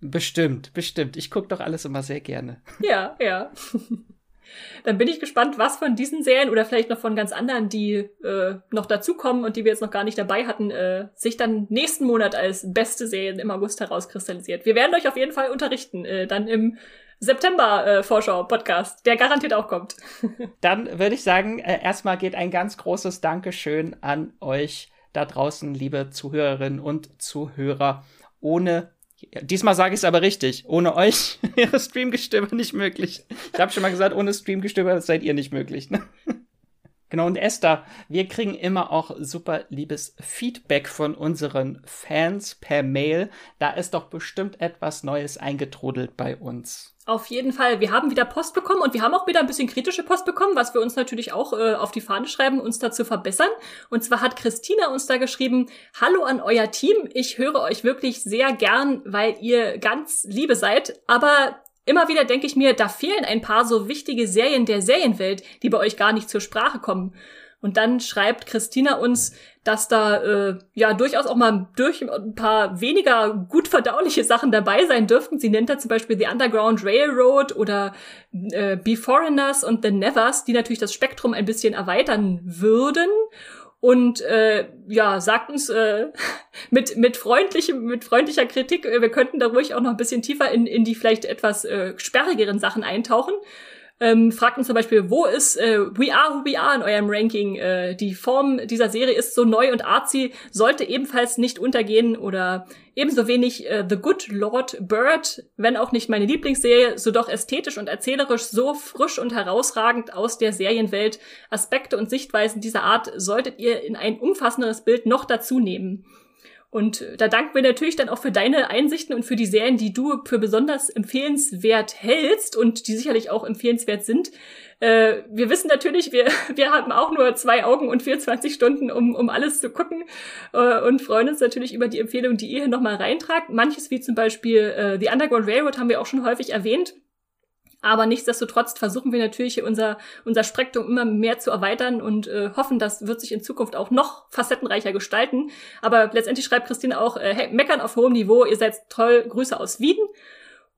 Bestimmt, bestimmt. Ich gucke doch alles immer sehr gerne. Ja, ja. Dann bin ich gespannt, was von diesen Serien oder vielleicht noch von ganz anderen, die äh, noch dazukommen und die wir jetzt noch gar nicht dabei hatten, äh, sich dann nächsten Monat als beste Serien im August herauskristallisiert. Wir werden euch auf jeden Fall unterrichten, äh, dann im September-Vorschau-Podcast, äh, der garantiert auch kommt. Dann würde ich sagen, äh, erstmal geht ein ganz großes Dankeschön an euch da draußen, liebe Zuhörerinnen und Zuhörer. Ohne, diesmal sage ich es aber richtig, ohne euch wäre Streamgestöber nicht möglich. Ich habe schon mal gesagt, ohne Streamgestöber seid ihr nicht möglich. Ne? Genau, und Esther, wir kriegen immer auch super liebes Feedback von unseren Fans per Mail. Da ist doch bestimmt etwas Neues eingetrudelt bei uns. Auf jeden Fall. Wir haben wieder Post bekommen und wir haben auch wieder ein bisschen kritische Post bekommen, was wir uns natürlich auch äh, auf die Fahne schreiben, uns da zu verbessern. Und zwar hat Christina uns da geschrieben, Hallo an euer Team. Ich höre euch wirklich sehr gern, weil ihr ganz liebe seid. Aber immer wieder denke ich mir, da fehlen ein paar so wichtige Serien der Serienwelt, die bei euch gar nicht zur Sprache kommen. Und dann schreibt Christina uns, dass da äh, ja durchaus auch mal durch ein paar weniger gut verdauliche Sachen dabei sein dürften. Sie nennt da zum Beispiel The Underground Railroad oder äh, Be Foreigners und The Nevers, die natürlich das Spektrum ein bisschen erweitern würden. Und äh, ja, sagt uns äh, mit, mit, freundlichem, mit freundlicher Kritik, äh, wir könnten da ruhig auch noch ein bisschen tiefer in, in die vielleicht etwas äh, sperrigeren Sachen eintauchen. Ähm, fragt uns zum Beispiel, wo ist äh, We Are Who We Are in eurem Ranking? Äh, die Form dieser Serie ist so neu und artsy, sollte ebenfalls nicht untergehen oder ebenso wenig äh, The Good Lord Bird, wenn auch nicht meine Lieblingsserie, so doch ästhetisch und erzählerisch so frisch und herausragend aus der Serienwelt. Aspekte und Sichtweisen dieser Art solltet ihr in ein umfassenderes Bild noch dazu nehmen. Und äh, da danken wir natürlich dann auch für deine Einsichten und für die Serien, die du für besonders empfehlenswert hältst und die sicherlich auch empfehlenswert sind. Äh, wir wissen natürlich, wir, wir haben auch nur zwei Augen und 24 Stunden, um, um alles zu gucken äh, und freuen uns natürlich über die Empfehlung, die ihr hier nochmal reintragt. Manches wie zum Beispiel äh, The Underground Railroad haben wir auch schon häufig erwähnt. Aber nichtsdestotrotz versuchen wir natürlich unser, unser Spektrum immer mehr zu erweitern und äh, hoffen, das wird sich in Zukunft auch noch facettenreicher gestalten. Aber letztendlich schreibt Christine auch, äh, hey, meckern auf hohem Niveau, ihr seid toll, Grüße aus Wien.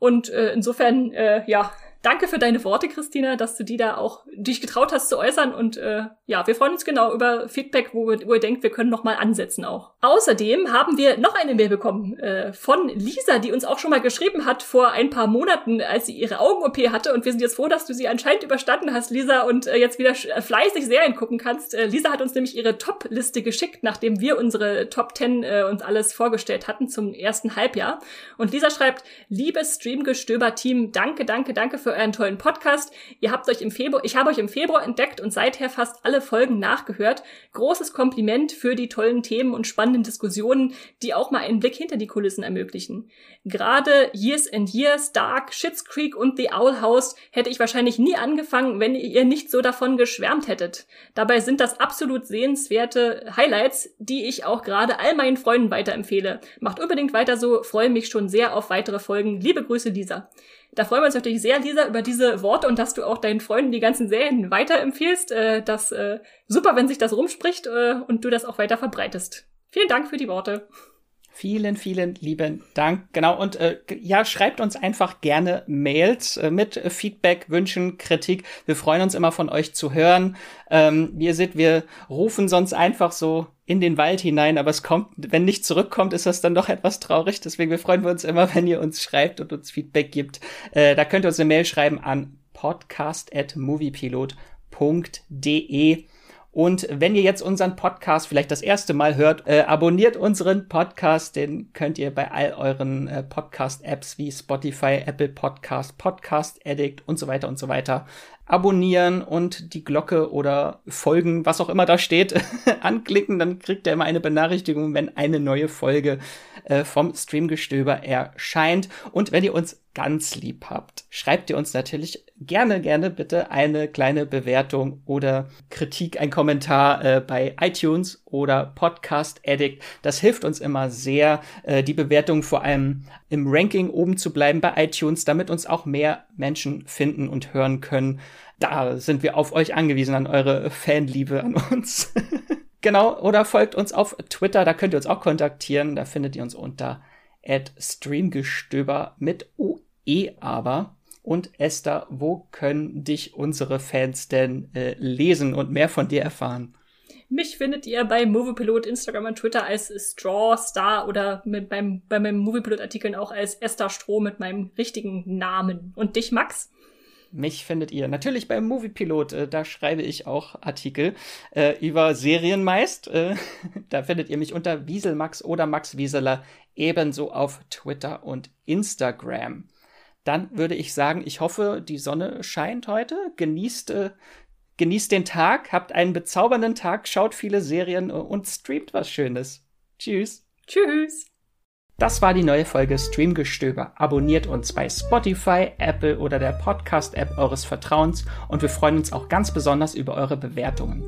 Und äh, insofern, äh, ja, danke für deine Worte, Christina, dass du die da auch dich getraut hast zu äußern. Und äh, ja, wir freuen uns genau über Feedback, wo, wo ihr denkt, wir können noch mal ansetzen auch. Außerdem haben wir noch eine Mail bekommen äh, von Lisa, die uns auch schon mal geschrieben hat vor ein paar Monaten, als sie ihre Augen-OP hatte. Und wir sind jetzt froh, dass du sie anscheinend überstanden hast, Lisa, und äh, jetzt wieder äh, fleißig Serien gucken kannst. Äh, Lisa hat uns nämlich ihre Top-Liste geschickt, nachdem wir unsere Top 10 äh, uns alles vorgestellt hatten zum ersten Halbjahr. Und Lisa schreibt, liebes Streamgestöber-Team, danke, danke, danke für euren tollen Podcast. Ihr habt euch im Februar, ich habe euch im Februar entdeckt und seither fast alle Folgen nachgehört. Großes Kompliment für die tollen Themen und spannenden Diskussionen, die auch mal einen Blick hinter die Kulissen ermöglichen. Gerade Years and Years, Dark, Shits Creek und The Owl House hätte ich wahrscheinlich nie angefangen, wenn ihr nicht so davon geschwärmt hättet. Dabei sind das absolut sehenswerte Highlights, die ich auch gerade all meinen Freunden weiterempfehle. Macht unbedingt weiter so, freue mich schon sehr auf weitere Folgen. Liebe Grüße, Lisa. Da freuen wir uns natürlich sehr, Lisa, über diese Worte und dass du auch deinen Freunden die ganzen Serien weiterempfiehlst. Äh, das äh, super, wenn sich das rumspricht äh, und du das auch weiter verbreitest. Vielen Dank für die Worte. Vielen, vielen lieben Dank. Genau, und äh, ja, schreibt uns einfach gerne Mails äh, mit Feedback, Wünschen, Kritik. Wir freuen uns immer von euch zu hören. Ähm, ihr seht, wir rufen sonst einfach so in den Wald hinein, aber es kommt, wenn nicht zurückkommt, ist das dann doch etwas traurig. Deswegen wir freuen wir uns immer, wenn ihr uns schreibt und uns Feedback gibt. Äh, da könnt ihr uns eine Mail schreiben an podcast@moviepilot.de und wenn ihr jetzt unseren Podcast vielleicht das erste Mal hört, äh, abonniert unseren Podcast. Den könnt ihr bei all euren äh, Podcast-Apps wie Spotify, Apple Podcast, Podcast Addict und so weiter und so weiter abonnieren und die Glocke oder folgen, was auch immer da steht, anklicken. Dann kriegt ihr immer eine Benachrichtigung, wenn eine neue Folge äh, vom Streamgestöber erscheint. Und wenn ihr uns ganz lieb habt, schreibt ihr uns natürlich gerne, gerne bitte eine kleine Bewertung oder Kritik, ein Kommentar äh, bei iTunes oder Podcast Addict. Das hilft uns immer sehr, äh, die Bewertung vor allem im Ranking oben zu bleiben bei iTunes, damit uns auch mehr Menschen finden und hören können. Da sind wir auf euch angewiesen, an eure Fanliebe an uns. genau, oder folgt uns auf Twitter, da könnt ihr uns auch kontaktieren. Da findet ihr uns unter streamgestöber mit OE aber. Und Esther, wo können dich unsere Fans denn äh, lesen und mehr von dir erfahren? Mich findet ihr bei Moviepilot, Instagram und Twitter als Straw Star oder mit beim, bei meinem Moviepilot-Artikeln auch als Esther Stroh mit meinem richtigen Namen. Und dich, Max? Mich findet ihr natürlich beim Moviepilot. Äh, da schreibe ich auch Artikel äh, über Serien meist. Äh, da findet ihr mich unter Wieselmax oder Max Wieseler ebenso auf Twitter und Instagram dann würde ich sagen, ich hoffe, die Sonne scheint heute. Genießt, äh, genießt den Tag, habt einen bezaubernden Tag, schaut viele Serien und streamt was Schönes. Tschüss. Tschüss. Das war die neue Folge Streamgestöber. Abonniert uns bei Spotify, Apple oder der Podcast-App eures Vertrauens und wir freuen uns auch ganz besonders über eure Bewertungen.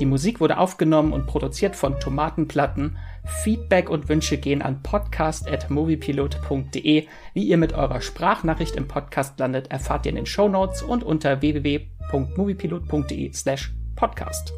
Die Musik wurde aufgenommen und produziert von Tomatenplatten. Feedback und Wünsche gehen an podcast.moviepilot.de. Wie ihr mit eurer Sprachnachricht im Podcast landet, erfahrt ihr in den Show Notes und unter www.moviepilot.de slash podcast.